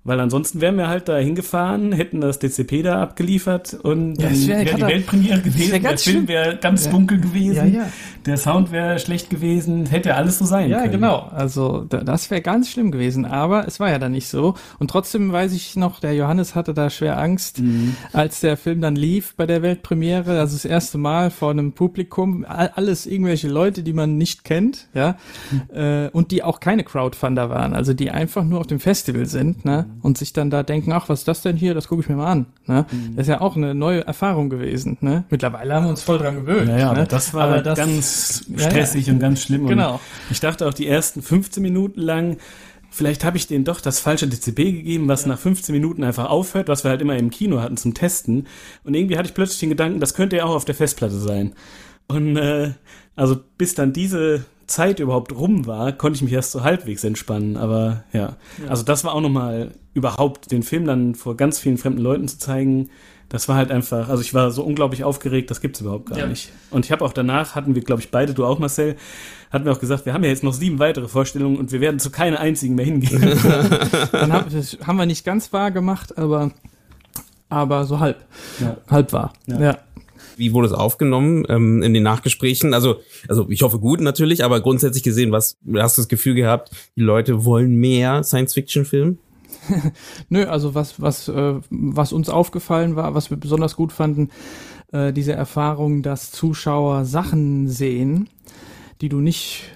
weil ansonsten wären wir halt da hingefahren, hätten das DCP da abgeliefert und Ja, dann es wär wäre die Weltpremiere das wär gewesen, der Film wäre ganz Ja. dunkel gewesen, Ja, ja. Der Sound wäre schlecht gewesen, hätte alles so sein Ja, können. genau. Also da, das wäre ganz schlimm gewesen, aber es war ja dann nicht so. Und trotzdem weiß ich noch, der Johannes hatte da schwer Angst, Mhm. als der Film dann lief bei der Weltpremiere, also das erste Mal vor einem Publikum, all- alles irgendwelche Leute, die man nicht kennt, ja, Mhm. äh, und die auch keine Crowdfunder waren, also die einfach nur auf dem Festival sind, ne, Mhm. und sich dann da denken, ach, was ist das denn hier? Das gucke ich mir mal an, ne. Mhm. Das ist ja auch eine neue Erfahrung gewesen, ne. Mittlerweile haben wir uns voll dran gewöhnt. Ja, ja, ne? das war Aber das- ganz Ja, ja. stressig und ganz schlimm. Genau. Und ich dachte auch die ersten 15 Minuten lang, vielleicht habe ich denen doch das falsche DCP gegeben, was nach 15 Minuten einfach aufhört, was wir halt immer im Kino hatten zum Testen. Und irgendwie hatte ich plötzlich den Gedanken, das könnte ja auch auf der Festplatte sein. Und äh, also bis dann diese Zeit überhaupt rum war, konnte ich mich erst so halbwegs entspannen. Aber ja, also das war auch nochmal überhaupt den Film dann vor ganz vielen fremden Leuten zu zeigen. Das war halt einfach, also ich war so unglaublich aufgeregt, das gibt's überhaupt gar Ja. nicht. Und ich habe auch danach, hatten wir, glaube ich, beide, du auch, Marcel, hatten wir auch gesagt, wir haben ja jetzt noch sieben weitere Vorstellungen und wir werden zu keiner einzigen mehr hingehen. Dann hab, das haben wir nicht ganz wahr gemacht, aber, aber so halb. Ja. Halb wahr. Ja. Ja. Wie wurde es aufgenommen ähm, in den Nachgesprächen? Also, also ich hoffe gut natürlich, aber grundsätzlich gesehen, was hast du das Gefühl gehabt, die Leute wollen mehr Science-Fiction-Film? Nö, also was, was, äh, was uns aufgefallen war, was wir besonders gut fanden, äh, diese Erfahrung, dass Zuschauer Sachen sehen, die du nicht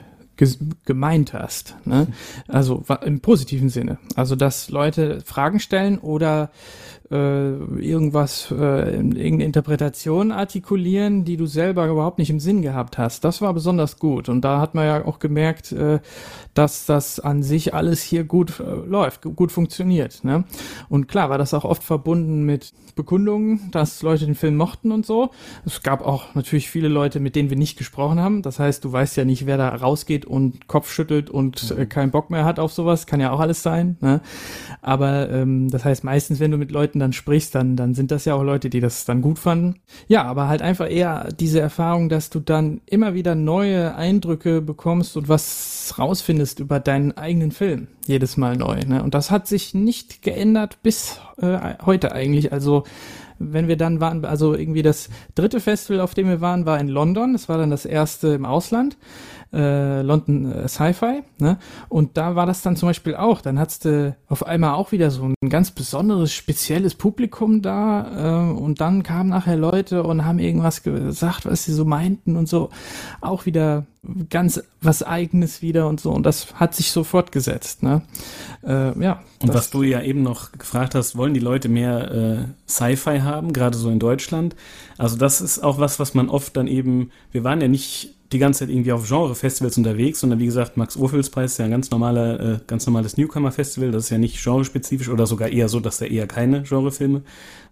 gemeint hast. Ne? Also im positiven Sinne. Also dass Leute Fragen stellen oder äh, irgendwas, äh, irgendeine Interpretation artikulieren, die du selber überhaupt nicht im Sinn gehabt hast. Das war besonders gut. Und da hat man ja auch gemerkt, äh, dass das an sich alles hier gut äh, läuft, gut funktioniert. Ne? Und klar war das auch oft verbunden mit Bekundungen, dass Leute den Film mochten und so. Es gab auch natürlich viele Leute, mit denen wir nicht gesprochen haben. Das heißt, du weißt ja nicht, wer da rausgeht und Kopf schüttelt und äh, keinen Bock mehr hat auf sowas. Kann ja auch alles sein. Ne? Aber ähm, das heißt, meistens, wenn du mit Leuten dann sprichst, dann, dann sind das ja auch Leute, die das dann gut fanden. Ja, aber halt einfach eher diese Erfahrung, dass du dann immer wieder neue Eindrücke bekommst und was rausfindest über deinen eigenen Film. Jedes Mal neu. Ne? Und das hat sich nicht geändert bis äh, heute eigentlich. Also wenn wir dann waren, also irgendwie das dritte Festival, auf dem wir waren, war in London. Das war dann das erste im Ausland äh, London äh, Sci-Fi, ne? Und da war das dann zum Beispiel auch. Dann hattest du auf einmal auch wieder so ein ganz besonderes, spezielles Publikum da äh, und dann kamen nachher Leute und haben irgendwas gesagt, was sie so meinten und so. Auch wieder ganz was Eigenes wieder und so. Und das hat sich so fortgesetzt, ne? Äh, ja. Und was du ja eben noch gefragt hast, wollen die Leute mehr äh, Sci-Fi haben, gerade so in Deutschland? Also das ist auch was, was man oft dann eben, wir waren ja nicht die ganze Zeit irgendwie auf Genre-Festivals unterwegs, sondern wie gesagt, Max Ophüls Preis ist ja ein ganz normaler, äh, ganz normales Newcomer-Festival. Das ist ja nicht genrespezifisch oder sogar eher so, dass da eher keine Genrefilme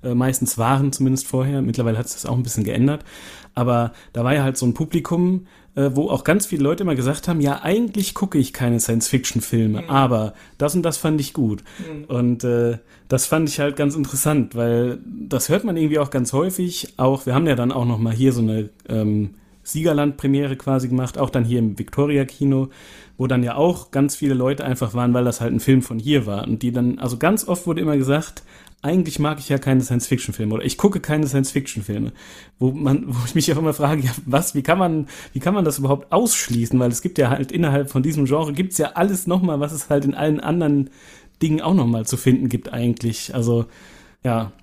äh, meistens waren, zumindest vorher. Mittlerweile hat sich das auch ein bisschen geändert. Aber da war ja halt so ein Publikum, äh, wo auch ganz viele Leute immer gesagt haben, ja, eigentlich gucke ich keine Science-Fiction-Filme, mhm. aber das und das fand ich gut. Mhm. Und äh, das fand ich halt ganz interessant, weil das hört man irgendwie auch ganz häufig. Auch, wir haben ja dann auch noch mal hier so eine ähm, Siegerland-Premiere quasi gemacht, auch dann hier im Victoria-Kino, wo dann ja auch ganz viele Leute einfach waren, weil das halt ein Film von hier war. Und die dann, also ganz oft wurde immer gesagt, eigentlich mag ich ja keine Science-Fiction-Filme oder ich gucke keine Science-Fiction-Filme, wo man, wo ich mich auch immer frage, ja, was, wie kann man, wie kann man das überhaupt ausschließen? Weil es gibt ja halt innerhalb von diesem Genre gibt's ja alles nochmal, was es halt in allen anderen Dingen auch nochmal zu finden gibt eigentlich. Also, ja,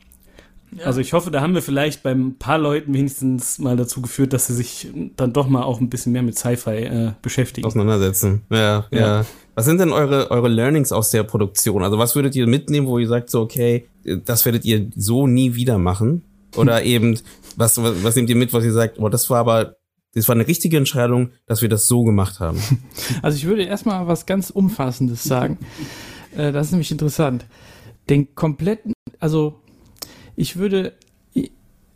also ich hoffe, da haben wir vielleicht bei ein paar Leuten wenigstens mal dazu geführt, dass sie sich dann doch mal auch ein bisschen mehr mit Sci-Fi äh, beschäftigen. Auseinandersetzen. Ja, ja, ja. Was sind denn eure, eure Learnings aus der Produktion? Also was würdet ihr mitnehmen, wo ihr sagt so, okay, das werdet ihr so nie wieder machen? Oder eben, was, was, was nehmt ihr mit, was ihr sagt, oh, das war aber das war eine richtige Entscheidung, dass wir das so gemacht haben. Also ich würde erstmal was ganz Umfassendes sagen. Äh, das ist nämlich interessant. Den kompletten, also ich würde,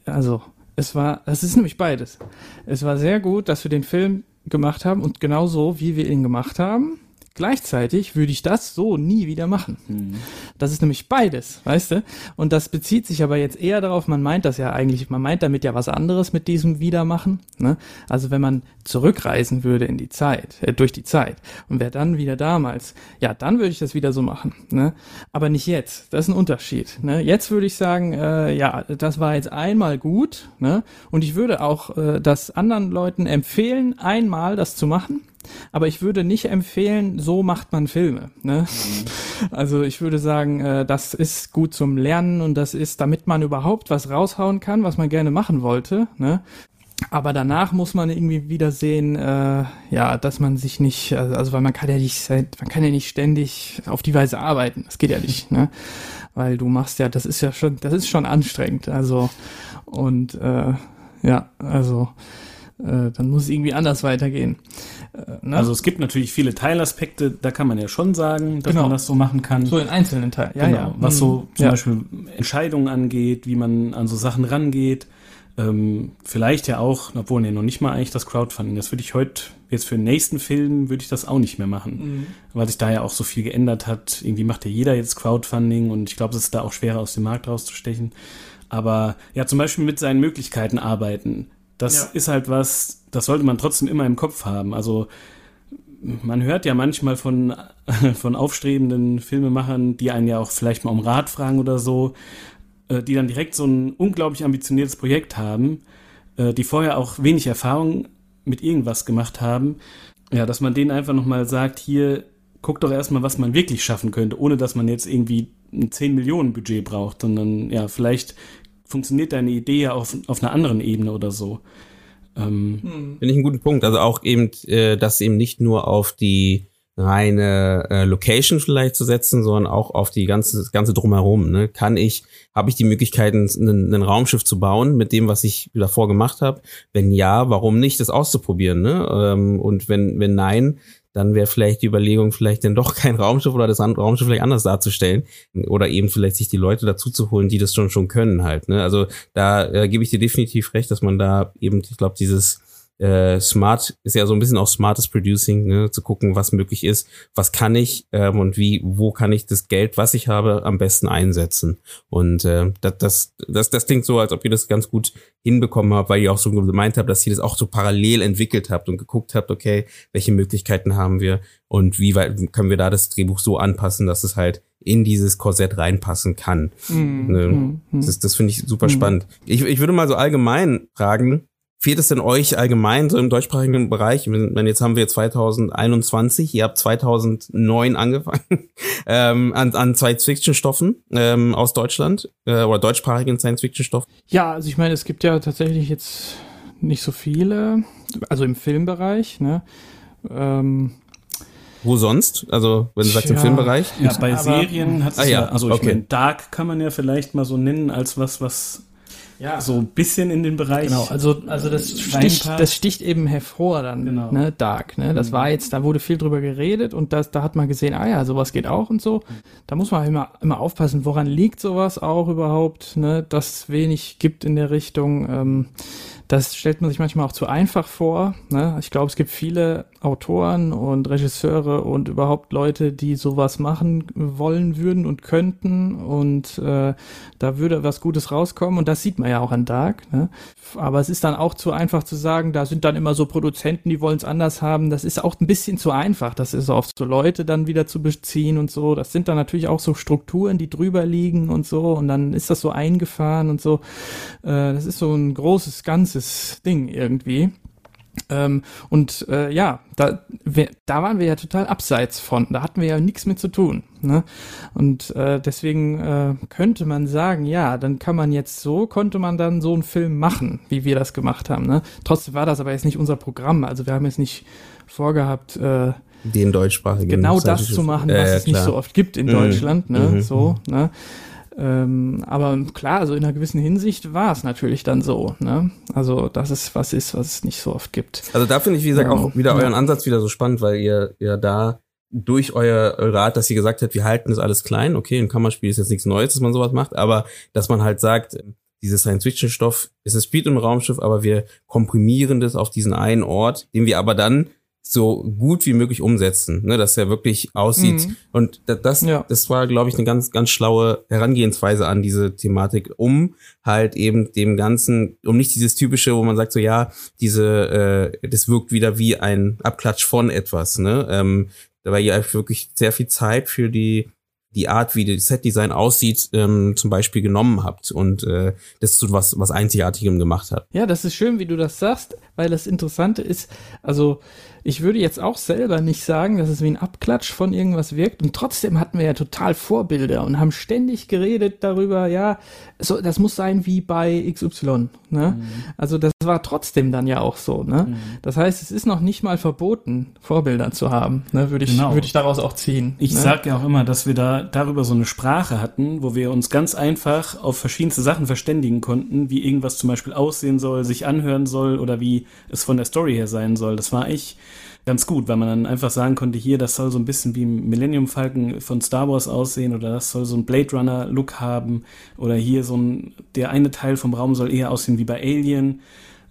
also es war, es ist nämlich beides. Es war sehr gut, dass wir den Film gemacht haben und genauso, wie wir ihn gemacht haben, Gleichzeitig würde ich das so nie wieder machen. Mhm. Das ist nämlich beides, weißt du? Und das bezieht sich aber jetzt eher darauf, man meint das ja eigentlich, man meint damit ja was anderes mit diesem Wiedermachen. Ne? Also wenn man zurückreisen würde in die Zeit, äh, durch die Zeit und wäre dann wieder damals, ja, dann würde ich das wieder so machen. Ne? Aber nicht jetzt. Das ist ein Unterschied. Ne? Jetzt würde ich sagen, äh, ja, das war jetzt einmal gut. Ne? Und ich würde auch äh, das anderen Leuten empfehlen, einmal das zu machen aber ich würde nicht empfehlen, so macht man Filme. Ne? Mhm. Also ich würde sagen, äh, das ist gut zum Lernen und das ist, damit man überhaupt was raushauen kann, was man gerne machen wollte. Ne? Aber danach muss man irgendwie wieder sehen, äh, ja, dass man sich nicht, also, also weil man kann ja nicht, man kann ja nicht ständig auf die Weise arbeiten. Das geht ja nicht, ne? Weil du machst ja, das ist ja schon, das ist schon anstrengend. Also und äh, ja, also äh, dann muss es irgendwie anders weitergehen. Äh, ne? Also es gibt natürlich viele Teilaspekte, da kann man ja schon sagen, dass genau. man das so machen kann. So in einzelnen Teilen, ja, genau. ja. Was so mhm. zum ja. Beispiel Entscheidungen angeht, wie man an so Sachen rangeht. Ähm, vielleicht ja auch, obwohl nee, noch nicht mal eigentlich das Crowdfunding. Das würde ich heute, jetzt für den nächsten Film, würde ich das auch nicht mehr machen. Mhm. Weil sich da ja auch so viel geändert hat. Irgendwie macht ja jeder jetzt Crowdfunding und ich glaube, es ist da auch schwerer aus dem Markt rauszustechen. Aber ja, zum Beispiel mit seinen Möglichkeiten arbeiten. Das ja. ist halt was, das sollte man trotzdem immer im Kopf haben. Also man hört ja manchmal von, von aufstrebenden Filmemachern, die einen ja auch vielleicht mal um Rat fragen oder so, äh, die dann direkt so ein unglaublich ambitioniertes Projekt haben, äh, die vorher auch wenig Erfahrung mit irgendwas gemacht haben. Ja, dass man denen einfach nochmal sagt, hier, guck doch erstmal, was man wirklich schaffen könnte, ohne dass man jetzt irgendwie ein 10 Millionen Budget braucht, sondern ja, vielleicht funktioniert deine Idee ja auf, auf einer anderen Ebene oder so. Ähm, hm. Finde ich einen guten Punkt. Also auch eben, äh, dass eben nicht nur auf die reine äh, Location vielleicht zu setzen, sondern auch auf die ganze das ganze drumherum. Ne? Kann ich, habe ich die Möglichkeiten, ein, ein Raumschiff zu bauen mit dem, was ich davor gemacht habe? Wenn ja, warum nicht, das auszuprobieren? Ne? Ähm, und wenn wenn nein, dann wäre vielleicht die Überlegung, vielleicht denn doch kein Raumschiff oder das Raumschiff vielleicht anders darzustellen oder eben vielleicht sich die Leute dazu zu holen, die das schon schon können halt. Ne? Also da äh, gebe ich dir definitiv recht, dass man da eben, ich glaube, dieses äh, Smart ist ja so ein bisschen auch smartes Producing, ne? zu gucken, was möglich ist, was kann ich ähm, und wie, wo kann ich das Geld, was ich habe, am besten einsetzen. Und äh, das, das, das, das klingt so, als ob ihr das ganz gut hinbekommen habt, weil ihr auch so gemeint habt, dass ihr das auch so parallel entwickelt habt und geguckt habt, okay, welche Möglichkeiten haben wir und wie weit können wir da das Drehbuch so anpassen, dass es halt in dieses Korsett reinpassen kann. Mm, ne? mm, das, das finde ich super mm. spannend. Ich, ich würde mal so allgemein fragen, Fehlt es denn euch allgemein so im deutschsprachigen Bereich? Wenn jetzt haben wir 2021, ihr habt 2009 angefangen ähm, an, an Science-Fiction-Stoffen ähm, aus Deutschland äh, oder deutschsprachigen Science-Fiction-Stoffen? Ja, also ich meine, es gibt ja tatsächlich jetzt nicht so viele, also im Filmbereich. Ne? Ähm, wo sonst? Also, wenn du sagst, im Filmbereich? Ja, bei Serien hat es ah, ja, also ich okay. meine, Dark kann man ja vielleicht mal so nennen als was, was ja. so ein bisschen in den Bereich. Genau, also, also das, sticht, das sticht eben hervor dann, genau. ne, Dark, ne, das mhm. war jetzt, da wurde viel drüber geredet und das, da hat man gesehen, ah ja, sowas geht auch und so. Da muss man immer, immer aufpassen, woran liegt sowas auch überhaupt, ne, dass es wenig gibt in der Richtung, ähm, das stellt man sich manchmal auch zu einfach vor. Ne? Ich glaube, es gibt viele Autoren und Regisseure und überhaupt Leute, die sowas machen wollen würden und könnten. Und äh, da würde was Gutes rauskommen. Und das sieht man ja auch an Dark. Ne? Aber es ist dann auch zu einfach zu sagen, da sind dann immer so Produzenten, die wollen es anders haben. Das ist auch ein bisschen zu einfach. Das ist oft so Leute dann wieder zu beziehen und so. Das sind dann natürlich auch so Strukturen, die drüber liegen und so. Und dann ist das so eingefahren und so. Äh, das ist so ein großes Ganzes großes Ding irgendwie. Ähm, und äh, ja, da, wir, da waren wir ja total abseits von. Da hatten wir ja nichts mit zu tun. Ne? Und äh, deswegen äh, könnte man sagen, ja, dann kann man jetzt so, konnte man dann so einen Film machen, wie wir das gemacht haben. Ne? Trotzdem war das aber jetzt nicht unser Programm. Also wir haben jetzt nicht vorgehabt, äh, den deutschsprachigen genau das zu machen, was äh, es nicht so oft gibt in mhm. Deutschland. Ne? Mhm. So, ne? Ähm, aber klar, also in einer gewissen Hinsicht war es natürlich dann so. Ne? Also, dass es was ist, was es nicht so oft gibt. Also da finde ich, wie gesagt, auch wieder euren Ansatz wieder so spannend, weil ihr ja da durch euer, Art, dass ihr gesagt habt, wir halten das alles klein, okay, ein Kammerspiel ist jetzt nichts Neues, dass man sowas macht, aber dass man halt sagt, dieses Science-Fiction-Stoff ist es Speed im Raumschiff, aber wir komprimieren das auf diesen einen Ort, den wir aber dann so gut wie möglich umsetzen, ne, dass er wirklich aussieht. Mhm. Und das, ja. das war, glaube ich, eine ganz, ganz schlaue Herangehensweise an diese Thematik, um halt eben dem Ganzen, um nicht dieses typische, wo man sagt so, ja, diese, äh, das wirkt wieder wie ein Abklatsch von etwas, ne, ähm, da war ja wirklich sehr viel Zeit für die die Art, wie das Setdesign aussieht, ähm, zum Beispiel genommen habt und äh, das zu was, was Einzigartigem gemacht habt. Ja, das ist schön, wie du das sagst, weil das Interessante ist, also ich würde jetzt auch selber nicht sagen, dass es wie ein Abklatsch von irgendwas wirkt. Und trotzdem hatten wir ja total Vorbilder und haben ständig geredet darüber, ja, so, das muss sein wie bei XY. Ne? Mhm. Also das war trotzdem dann ja auch so. Ne? Mhm. Das heißt, es ist noch nicht mal verboten, Vorbilder zu haben. Ne? Würde ich, genau. würde ich daraus auch ziehen. Ich ne? sage ja auch immer, dass wir da darüber so eine Sprache hatten, wo wir uns ganz einfach auf verschiedenste Sachen verständigen konnten, wie irgendwas zum Beispiel aussehen soll, sich anhören soll oder wie es von der Story her sein soll. Das war ich ganz gut, weil man dann einfach sagen konnte, hier, das soll so ein bisschen wie Millennium Falcon von Star Wars aussehen oder das soll so ein Blade Runner Look haben oder hier so ein, der eine Teil vom Raum soll eher aussehen wie bei Alien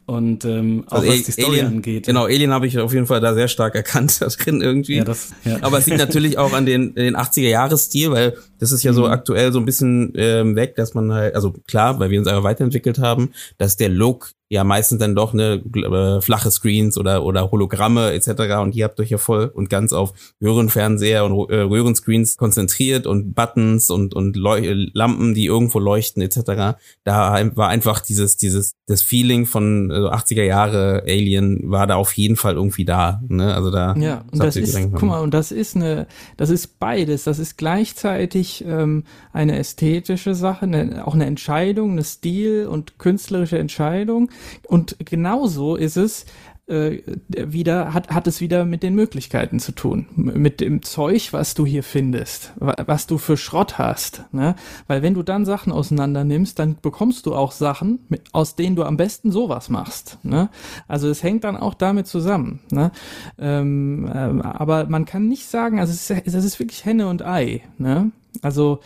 und ähm, auch also was die Story Alien, angeht. Genau, Alien habe ich auf jeden Fall da sehr stark erkannt da drin irgendwie. Ja, das, ja. Aber es liegt natürlich auch an den, den 80er-Jahres-Stil, weil das ist ja so mhm. aktuell so ein bisschen ähm, weg, dass man halt, also klar, weil wir uns einfach weiterentwickelt haben, dass der Look ja meistens dann doch eine äh, flache Screens oder oder Hologramme etc. Und ihr habt euch ja voll und ganz auf Röhrenfernseher und äh, Röhrenscreens konzentriert und Buttons und und Leu Lampen, die irgendwo leuchten etc. Da war einfach dieses dieses das Feeling von äh, 80er Jahre Alien war da auf jeden Fall irgendwie da. Ne? Also da ja und das ist guck mal und das ist eine das ist beides. Das ist gleichzeitig ähm, eine ästhetische Sache, eine, auch eine Entscheidung, eine Stil und künstlerische Entscheidung. Und genauso ist es äh, wieder, hat, hat es wieder mit den Möglichkeiten zu tun. Mit dem Zeug, was du hier findest, was du für Schrott hast. Ne? Weil wenn du dann Sachen auseinander nimmst, dann bekommst du auch Sachen, mit, aus denen du am besten sowas machst. Ne? Also es hängt dann auch damit zusammen. Ne? Ähm, ähm, aber man kann nicht sagen, also es ist, es ist wirklich Henne und Ei. Ne? Also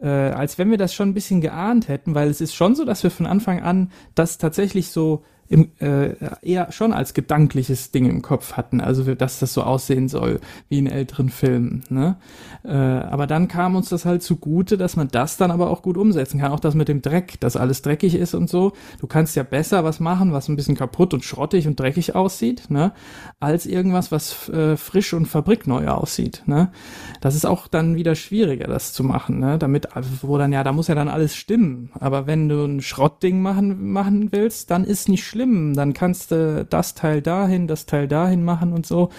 äh, als wenn wir das schon ein bisschen geahnt hätten, weil es ist schon so, dass wir von Anfang an das tatsächlich so im, äh, eher schon als gedankliches Ding im Kopf hatten, also dass das so aussehen soll wie in älteren Filmen. Ne? Äh, aber dann kam uns das halt zugute, dass man das dann aber auch gut umsetzen kann. Auch das mit dem Dreck, dass alles dreckig ist und so. Du kannst ja besser was machen, was ein bisschen kaputt und schrottig und dreckig aussieht, ne? als irgendwas, was äh, frisch und fabrikneu aussieht. Ne? Das ist auch dann wieder schwieriger, das zu machen, ne? damit, wo dann ja, da muss ja dann alles stimmen. Aber wenn du ein Schrottding machen, machen willst, dann ist nicht schlimm schlimm. Dann kannst du das Teil dahin, das Teil dahin machen und so.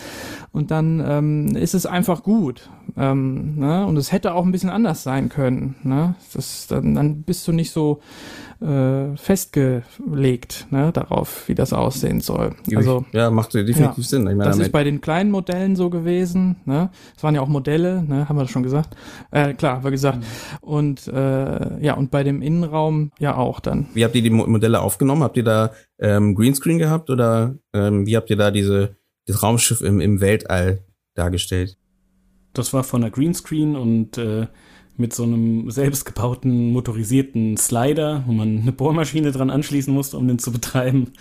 Und dann ähm, ist es einfach gut. Ähm, ne? Und es hätte auch ein bisschen anders sein können. Ne? Das, dann, dann bist du nicht so äh, festgelegt ne, darauf, wie das aussehen soll. Also, ja, macht definitiv ja, Sinn. Ich meine, das ist bei den kleinen Modellen so gewesen. Ne? Es waren ja auch Modelle, ne? haben wir das schon gesagt? Äh, klar, haben wir gesagt. Mhm. Und äh, ja, und bei dem Innenraum ja auch dann. Wie habt ihr die Modelle aufgenommen? Habt ihr da ähm, Greenscreen gehabt oder ähm, wie habt ihr da diese das Raumschiff im, im Weltall dargestellt? Das war von der Greenscreen und äh, mit so einem selbstgebauten motorisierten Slider, wo man eine Bohrmaschine dran anschließen musste, um den zu betreiben,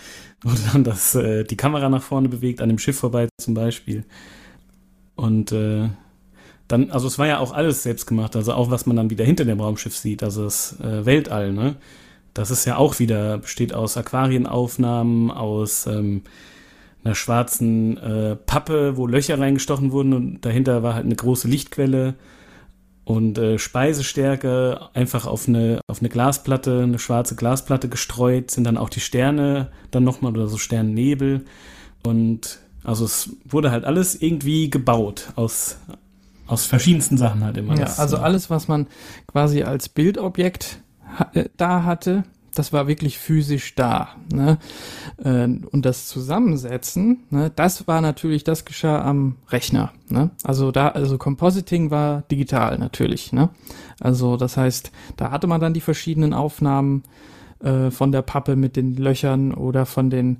wo dann das, äh, die Kamera nach vorne bewegt, an dem Schiff vorbei zum Beispiel. Und äh, dann, also es war ja auch alles selbst gemacht, also auch was man dann wieder hinter dem Raumschiff sieht, also das äh, Weltall, ne? Das ist ja auch wieder, besteht aus Aquarienaufnahmen, aus ähm, einer schwarzen äh, Pappe, wo Löcher reingestochen wurden und dahinter war halt eine große Lichtquelle und äh, Speisestärke einfach auf eine, auf eine Glasplatte, eine schwarze Glasplatte gestreut, sind dann auch die Sterne dann nochmal oder so Sternnebel. Und also es wurde halt alles irgendwie gebaut aus, aus verschiedensten Sachen halt immer. Ja, das, also alles, was man quasi als Bildobjekt äh, da hatte, das war wirklich physisch da. Ne? Äh, und das Zusammensetzen, ne, das war natürlich, das geschah am Rechner. Ne? Also da, also Compositing war digital natürlich. Ne? Also das heißt, da hatte man dann die verschiedenen Aufnahmen äh, von der Pappe mit den Löchern oder von den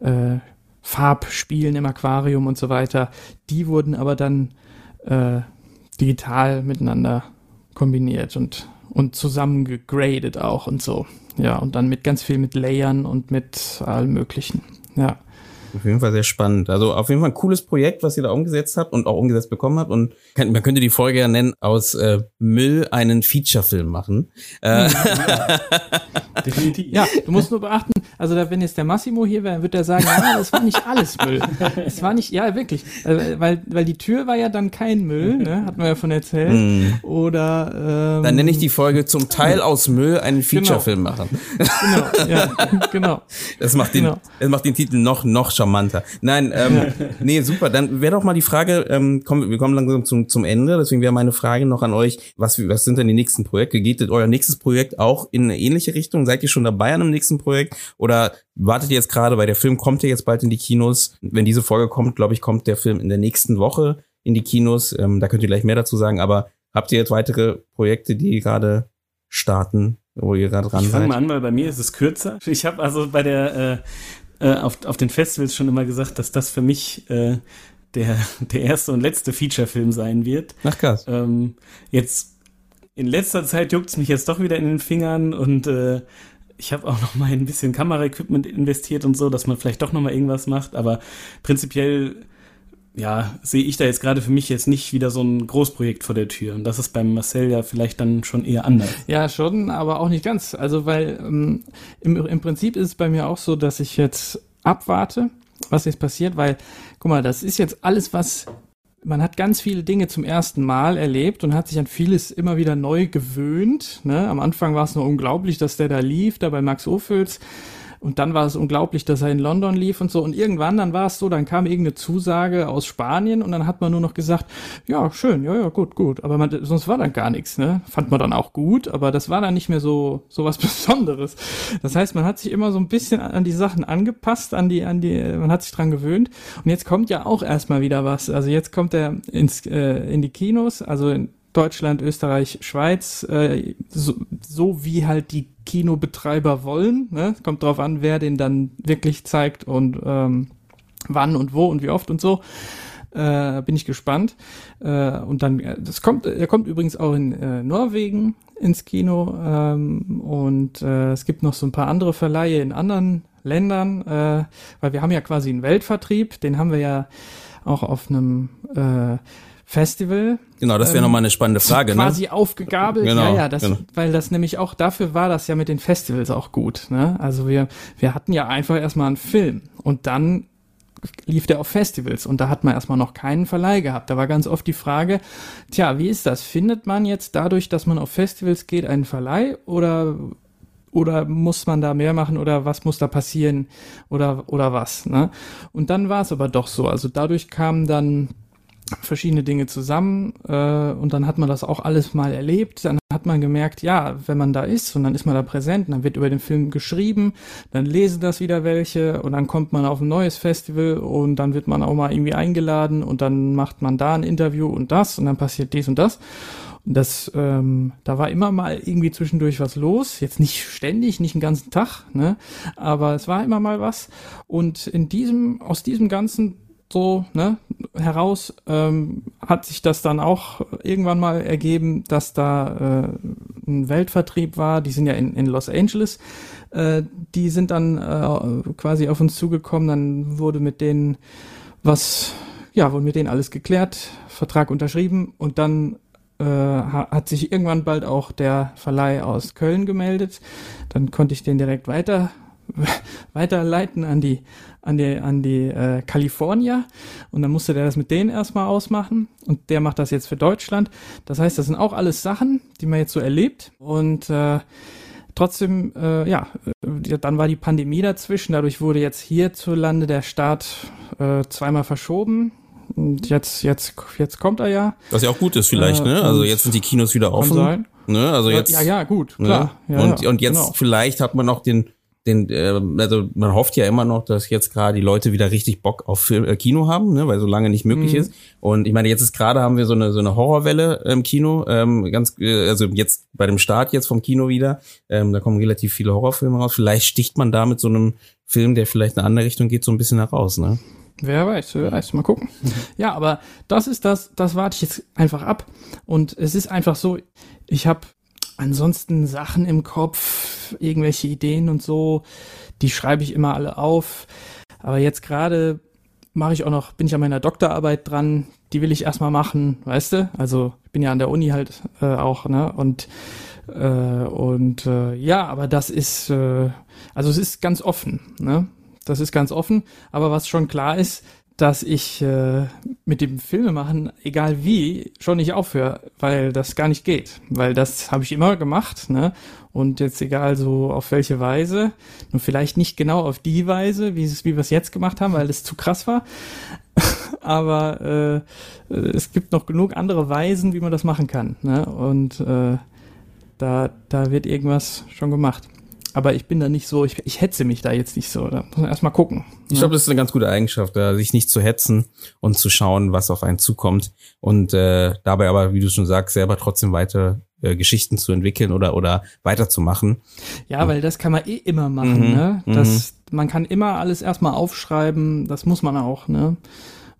äh, Farbspielen im Aquarium und so weiter. Die wurden aber dann äh, digital miteinander kombiniert und und zusammen gegradet auch und so. Ja, und dann mit ganz viel mit Layern und mit allem Möglichen. Ja. Auf jeden Fall sehr spannend. Also auf jeden Fall ein cooles Projekt, was ihr da umgesetzt habt und auch umgesetzt bekommen habt. Und man könnte die Folge ja nennen, aus äh, Müll einen Feature-Film machen. Äh, ja. Definitiv. Ja, du musst nur beachten, also da, wenn jetzt der Massimo hier wäre, wird er sagen, ja, das war nicht alles Müll. Es war nicht, ja, wirklich. Also, weil, weil die Tür war ja dann kein Müll, ne? Hat man ja von erzählt. Mm. Oder ähm, Dann nenne ich die Folge zum Teil aus Müll einen Feature-Film genau. machen. Genau, ja, genau. Das macht den, genau. das macht den Titel noch, noch charmanter. Nein, ähm, nee, super. Dann wäre doch mal die Frage, ähm, komm, wir kommen langsam zum, zum Ende, deswegen wäre meine Frage noch an euch, was, was sind denn die nächsten Projekte? Geht euer nächstes Projekt auch in eine ähnliche Richtung? Seid ihr schon dabei an einem nächsten Projekt? Oder wartet ihr jetzt gerade, weil der Film kommt ja jetzt bald in die Kinos. Wenn diese Folge kommt, glaube ich, kommt der Film in der nächsten Woche in die Kinos. Ähm, da könnt ihr gleich mehr dazu sagen. Aber habt ihr jetzt weitere Projekte, die gerade starten, wo ihr gerade dran ich seid? Ich fange mal an, weil bei mir ist es kürzer. Ich habe also bei der äh, äh, auf, auf den Festivals schon immer gesagt, dass das für mich äh, der, der erste und letzte Feature-Film sein wird. Ach krass. Ähm, jetzt in letzter Zeit juckt es mich jetzt doch wieder in den Fingern und äh, ich habe auch noch mal ein bisschen Kameraequipment investiert und so, dass man vielleicht doch noch mal irgendwas macht. Aber prinzipiell ja, sehe ich da jetzt gerade für mich jetzt nicht wieder so ein Großprojekt vor der Tür. Und das ist beim Marcel ja vielleicht dann schon eher anders. Ja, schon, aber auch nicht ganz. Also, weil ähm, im, im Prinzip ist es bei mir auch so, dass ich jetzt abwarte, was jetzt passiert, weil, guck mal, das ist jetzt alles, was man hat ganz viele Dinge zum ersten Mal erlebt und hat sich an vieles immer wieder neu gewöhnt. Ne? Am Anfang war es nur unglaublich, dass der da lief, da bei Max Ophüls. Und dann war es unglaublich, dass er in London lief und so. Und irgendwann dann war es so, dann kam irgendeine Zusage aus Spanien und dann hat man nur noch gesagt, ja, schön, ja, ja, gut, gut. Aber man, sonst war dann gar nichts, ne? Fand man dann auch gut, aber das war dann nicht mehr so, so was Besonderes. Das heißt, man hat sich immer so ein bisschen an die Sachen angepasst, an die, an die, man hat sich dran gewöhnt. Und jetzt kommt ja auch erstmal wieder was. Also jetzt kommt er ins, äh, in die Kinos, also in Deutschland, Österreich, Schweiz, äh, so, so wie halt die Kinobetreiber wollen. Ne? Kommt drauf an, wer den dann wirklich zeigt und ähm, wann und wo und wie oft und so. Äh, bin ich gespannt. Äh, und dann, äh, das kommt, er kommt übrigens auch in äh, Norwegen ins Kino ähm, und äh, es gibt noch so ein paar andere Verleihe in anderen Ländern, äh, weil wir haben ja quasi einen Weltvertrieb, den haben wir ja auch auf einem äh, Festival. Genau, das wäre ähm, nochmal eine spannende Frage. Quasi ne? aufgegabelt. Genau, ja, ja, das, genau. weil das nämlich auch, dafür war das ja mit den Festivals auch gut. Ne? Also wir, wir hatten ja einfach erstmal einen Film und dann lief der auf Festivals und da hat man erstmal noch keinen Verleih gehabt. Da war ganz oft die Frage, tja, wie ist das? Findet man jetzt dadurch, dass man auf Festivals geht, einen Verleih oder oder muss man da mehr machen oder was muss da passieren oder oder was, ne? Und dann war es aber doch so. Also dadurch kamen dann verschiedene Dinge zusammen äh, und dann hat man das auch alles mal erlebt. Dann hat man gemerkt, ja, wenn man da ist und dann ist man da präsent, dann wird über den Film geschrieben, dann lesen das wieder welche und dann kommt man auf ein neues Festival und dann wird man auch mal irgendwie eingeladen und dann macht man da ein Interview und das und dann passiert dies und das. Und das, ähm, da war immer mal irgendwie zwischendurch was los. Jetzt nicht ständig, nicht den ganzen Tag, ne? Aber es war immer mal was. Und in diesem, aus diesem ganzen so ne, heraus ähm, hat sich das dann auch irgendwann mal ergeben, dass da äh, ein Weltvertrieb war. Die sind ja in, in Los Angeles. Äh, die sind dann äh, quasi auf uns zugekommen. Dann wurde mit denen was, ja, wurde mit denen alles geklärt, Vertrag unterschrieben und dann äh, hat sich irgendwann bald auch der Verleih aus Köln gemeldet. Dann konnte ich den direkt weiter weiterleiten an die an die, an die äh, Kalifornier und dann musste der das mit denen erstmal ausmachen und der macht das jetzt für Deutschland. Das heißt, das sind auch alles Sachen, die man jetzt so erlebt und äh, trotzdem, äh, ja, äh, dann war die Pandemie dazwischen, dadurch wurde jetzt hierzulande der Start äh, zweimal verschoben. Und jetzt, jetzt, jetzt kommt er ja. Was ja auch gut ist vielleicht, äh, ne? Also jetzt sind die Kinos wieder offen. Ne? Also jetzt. Ja, ja, gut, klar. Ne? Ja, und, und jetzt genau. vielleicht hat man noch den den, äh, also man hofft ja immer noch, dass jetzt gerade die Leute wieder richtig Bock auf Film, äh, Kino haben, ne, weil so lange nicht möglich mhm. ist. Und ich meine, jetzt ist gerade haben wir so eine so eine Horrorwelle im Kino, ähm, ganz, äh, also jetzt bei dem Start jetzt vom Kino wieder, ähm, da kommen relativ viele Horrorfilme raus. Vielleicht sticht man da mit so einem Film, der vielleicht in eine andere Richtung geht, so ein bisschen heraus, ne? Wer weiß, wer weiß, mal gucken. Ja, aber das ist das, das warte ich jetzt einfach ab. Und es ist einfach so, ich habe ansonsten Sachen im Kopf, irgendwelche Ideen und so, die schreibe ich immer alle auf. Aber jetzt gerade mache ich auch noch, bin ich an meiner Doktorarbeit dran, die will ich erstmal machen, weißt du? Also ich bin ja an der Uni halt äh, auch, ne? Und äh, und äh, ja, aber das ist, äh, also es ist ganz offen, ne? Das ist ganz offen. Aber was schon klar ist, dass ich äh, mit dem Filmemachen, egal wie, schon nicht aufhöre, weil das gar nicht geht. Weil das habe ich immer gemacht, ne? Und jetzt egal so auf welche Weise, nur vielleicht nicht genau auf die Weise, wie, es, wie wir es jetzt gemacht haben, weil das zu krass war. Aber äh, es gibt noch genug andere Weisen, wie man das machen kann. Ne? Und äh, da, da wird irgendwas schon gemacht aber ich bin da nicht so, ich, ich hetze mich da jetzt nicht so. Da muss man erstmal gucken. Ich glaube, das ist eine ganz gute Eigenschaft, da sich nicht zu hetzen und zu schauen, was auf einen zukommt. Und äh, dabei aber, wie du schon sagst, selber trotzdem weiter äh, Geschichten zu entwickeln oder oder weiterzumachen. Ja, weil das kann man eh immer machen, mhm, ne? Das, mhm. man kann immer alles erstmal aufschreiben, das muss man auch, ne?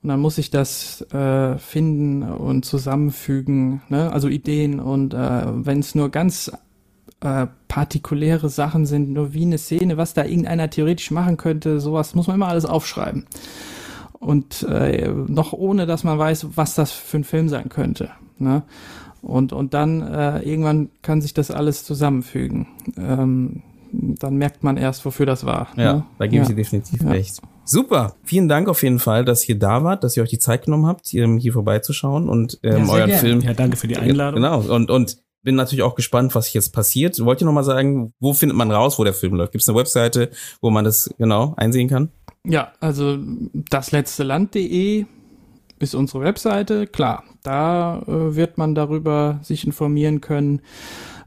Und dann muss ich das äh, finden und zusammenfügen, ne? also Ideen. Und äh, wenn es nur ganz äh, partikuläre Sachen sind, nur wie eine Szene, was da irgendeiner theoretisch machen könnte, sowas muss man immer alles aufschreiben. Und äh, noch ohne, dass man weiß, was das für ein Film sein könnte. Ne? Und, und dann äh, irgendwann kann sich das alles zusammenfügen. Ähm, dann merkt man erst, wofür das war. Ja, ne? da gebe ja. ich dir definitiv ja. recht. Super. Vielen Dank auf jeden Fall, dass ihr da wart, dass ihr euch die Zeit genommen habt, hier, hier vorbeizuschauen und ähm, ja, euren gerne. Film. Ja, danke für die Einladung. Genau. Und, und bin natürlich auch gespannt, was jetzt passiert. Wollt ihr noch mal sagen, wo findet man raus, wo der Film läuft? Gibt es eine Webseite, wo man das genau einsehen kann? Ja, also dasletzteland.de ist unsere Webseite. Klar, da äh, wird man darüber sich informieren können.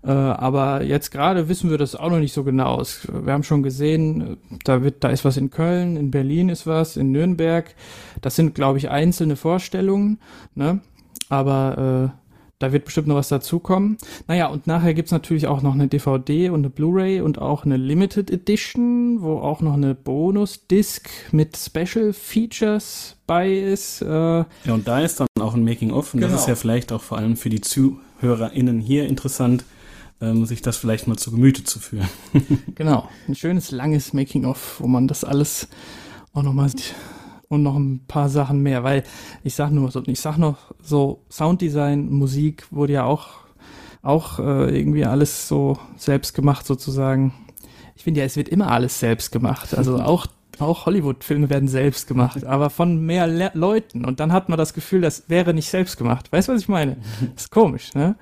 Äh, aber jetzt gerade wissen wir das auch noch nicht so genau. Es, wir haben schon gesehen, da wird, da ist was in Köln, in Berlin ist was, in Nürnberg. Das sind, glaube ich, einzelne Vorstellungen. Ne? Aber äh, da wird bestimmt noch was dazukommen. Naja, und nachher gibt's natürlich auch noch eine DVD und eine Blu-ray und auch eine Limited Edition, wo auch noch eine Bonus-Disc mit Special Features bei ist. Äh ja, und da ist dann auch ein Making-of. Und genau. das ist ja vielleicht auch vor allem für die ZuhörerInnen hier interessant, ähm, sich das vielleicht mal zu Gemüte zu führen. genau, ein schönes, langes Making-of, wo man das alles auch nochmal und noch ein paar Sachen mehr, weil ich sag nur, ich sag noch so Sounddesign, Musik wurde ja auch auch äh, irgendwie alles so selbst gemacht sozusagen. Ich finde ja, es wird immer alles selbst gemacht. Also auch auch Hollywood-Filme werden selbst gemacht, aber von mehr Le Leuten. Und dann hat man das Gefühl, das wäre nicht selbst gemacht. Weißt du, was ich meine? Das ist komisch, ne?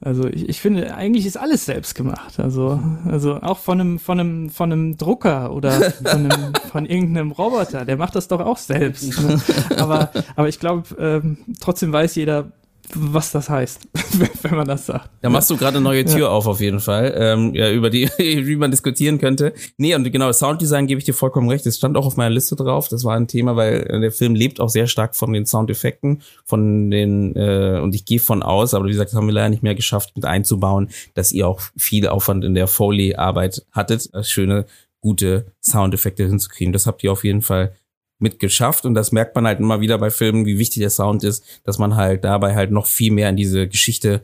Also ich, ich finde, eigentlich ist alles selbst gemacht. Also, also auch von einem, von einem, von einem Drucker oder von, einem, von irgendeinem Roboter, der macht das doch auch selbst. Aber, aber ich glaube, ähm, trotzdem weiß jeder, was das heißt, wenn man das sagt. Da machst du gerade eine neue Tür ja. auf, auf jeden Fall, ähm, ja, über die, wie man diskutieren könnte. Nee, und genau, Sounddesign gebe ich dir vollkommen recht. Das stand auch auf meiner Liste drauf. Das war ein Thema, weil äh, der Film lebt auch sehr stark von den Soundeffekten, von den, äh, und ich gehe von aus, aber wie gesagt, das haben wir leider nicht mehr geschafft mit einzubauen, dass ihr auch viel Aufwand in der Foley-Arbeit hattet, schöne, gute Soundeffekte hinzukriegen. Das habt ihr auf jeden Fall mit geschafft und das merkt man halt immer wieder bei Filmen, wie wichtig der Sound ist, dass man halt dabei halt noch viel mehr in diese Geschichte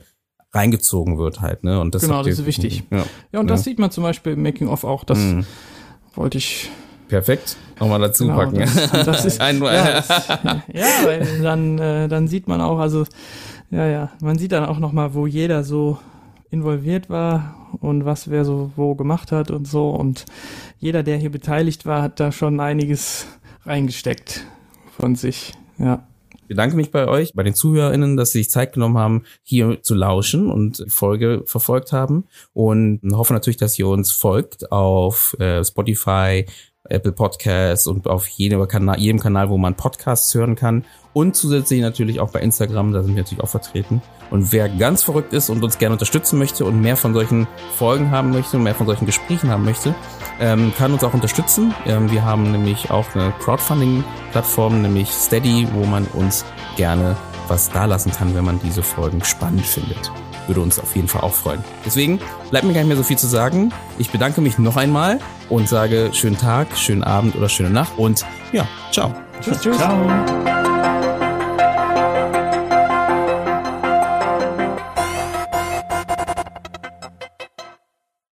reingezogen wird halt, ne? Und das genau, das ist wichtig. Ja, ja und ja. das sieht man zum Beispiel im Making of auch. Das mhm. wollte ich Perfekt, nochmal dazu genau, packen. Das, das ist, Ein, ja, das, ja, dann, äh, dann sieht man auch, also ja, ja, man sieht dann auch nochmal, wo jeder so involviert war und was wer so wo gemacht hat und so. Und jeder, der hier beteiligt war, hat da schon einiges reingesteckt von sich. Ja. Ich bedanke mich bei euch, bei den ZuhörerInnen, dass sie sich Zeit genommen haben, hier zu lauschen und die Folge verfolgt haben. Und hoffe natürlich, dass ihr uns folgt auf äh, Spotify, Apple Podcasts und auf jedem Kanal, jedem Kanal, wo man Podcasts hören kann. Und zusätzlich natürlich auch bei Instagram, da sind wir natürlich auch vertreten. Und wer ganz verrückt ist und uns gerne unterstützen möchte und mehr von solchen Folgen haben möchte und mehr von solchen Gesprächen haben möchte, ähm, kann uns auch unterstützen. Ähm, wir haben nämlich auch eine Crowdfunding-Plattform, nämlich Steady, wo man uns gerne was dalassen kann, wenn man diese Folgen spannend findet. Würde uns auf jeden Fall auch freuen. Deswegen bleibt mir gar nicht mehr so viel zu sagen. Ich bedanke mich noch einmal und sage schönen Tag, schönen Abend oder schöne Nacht und ja, ciao. Tschüss, tschüss. Ciao.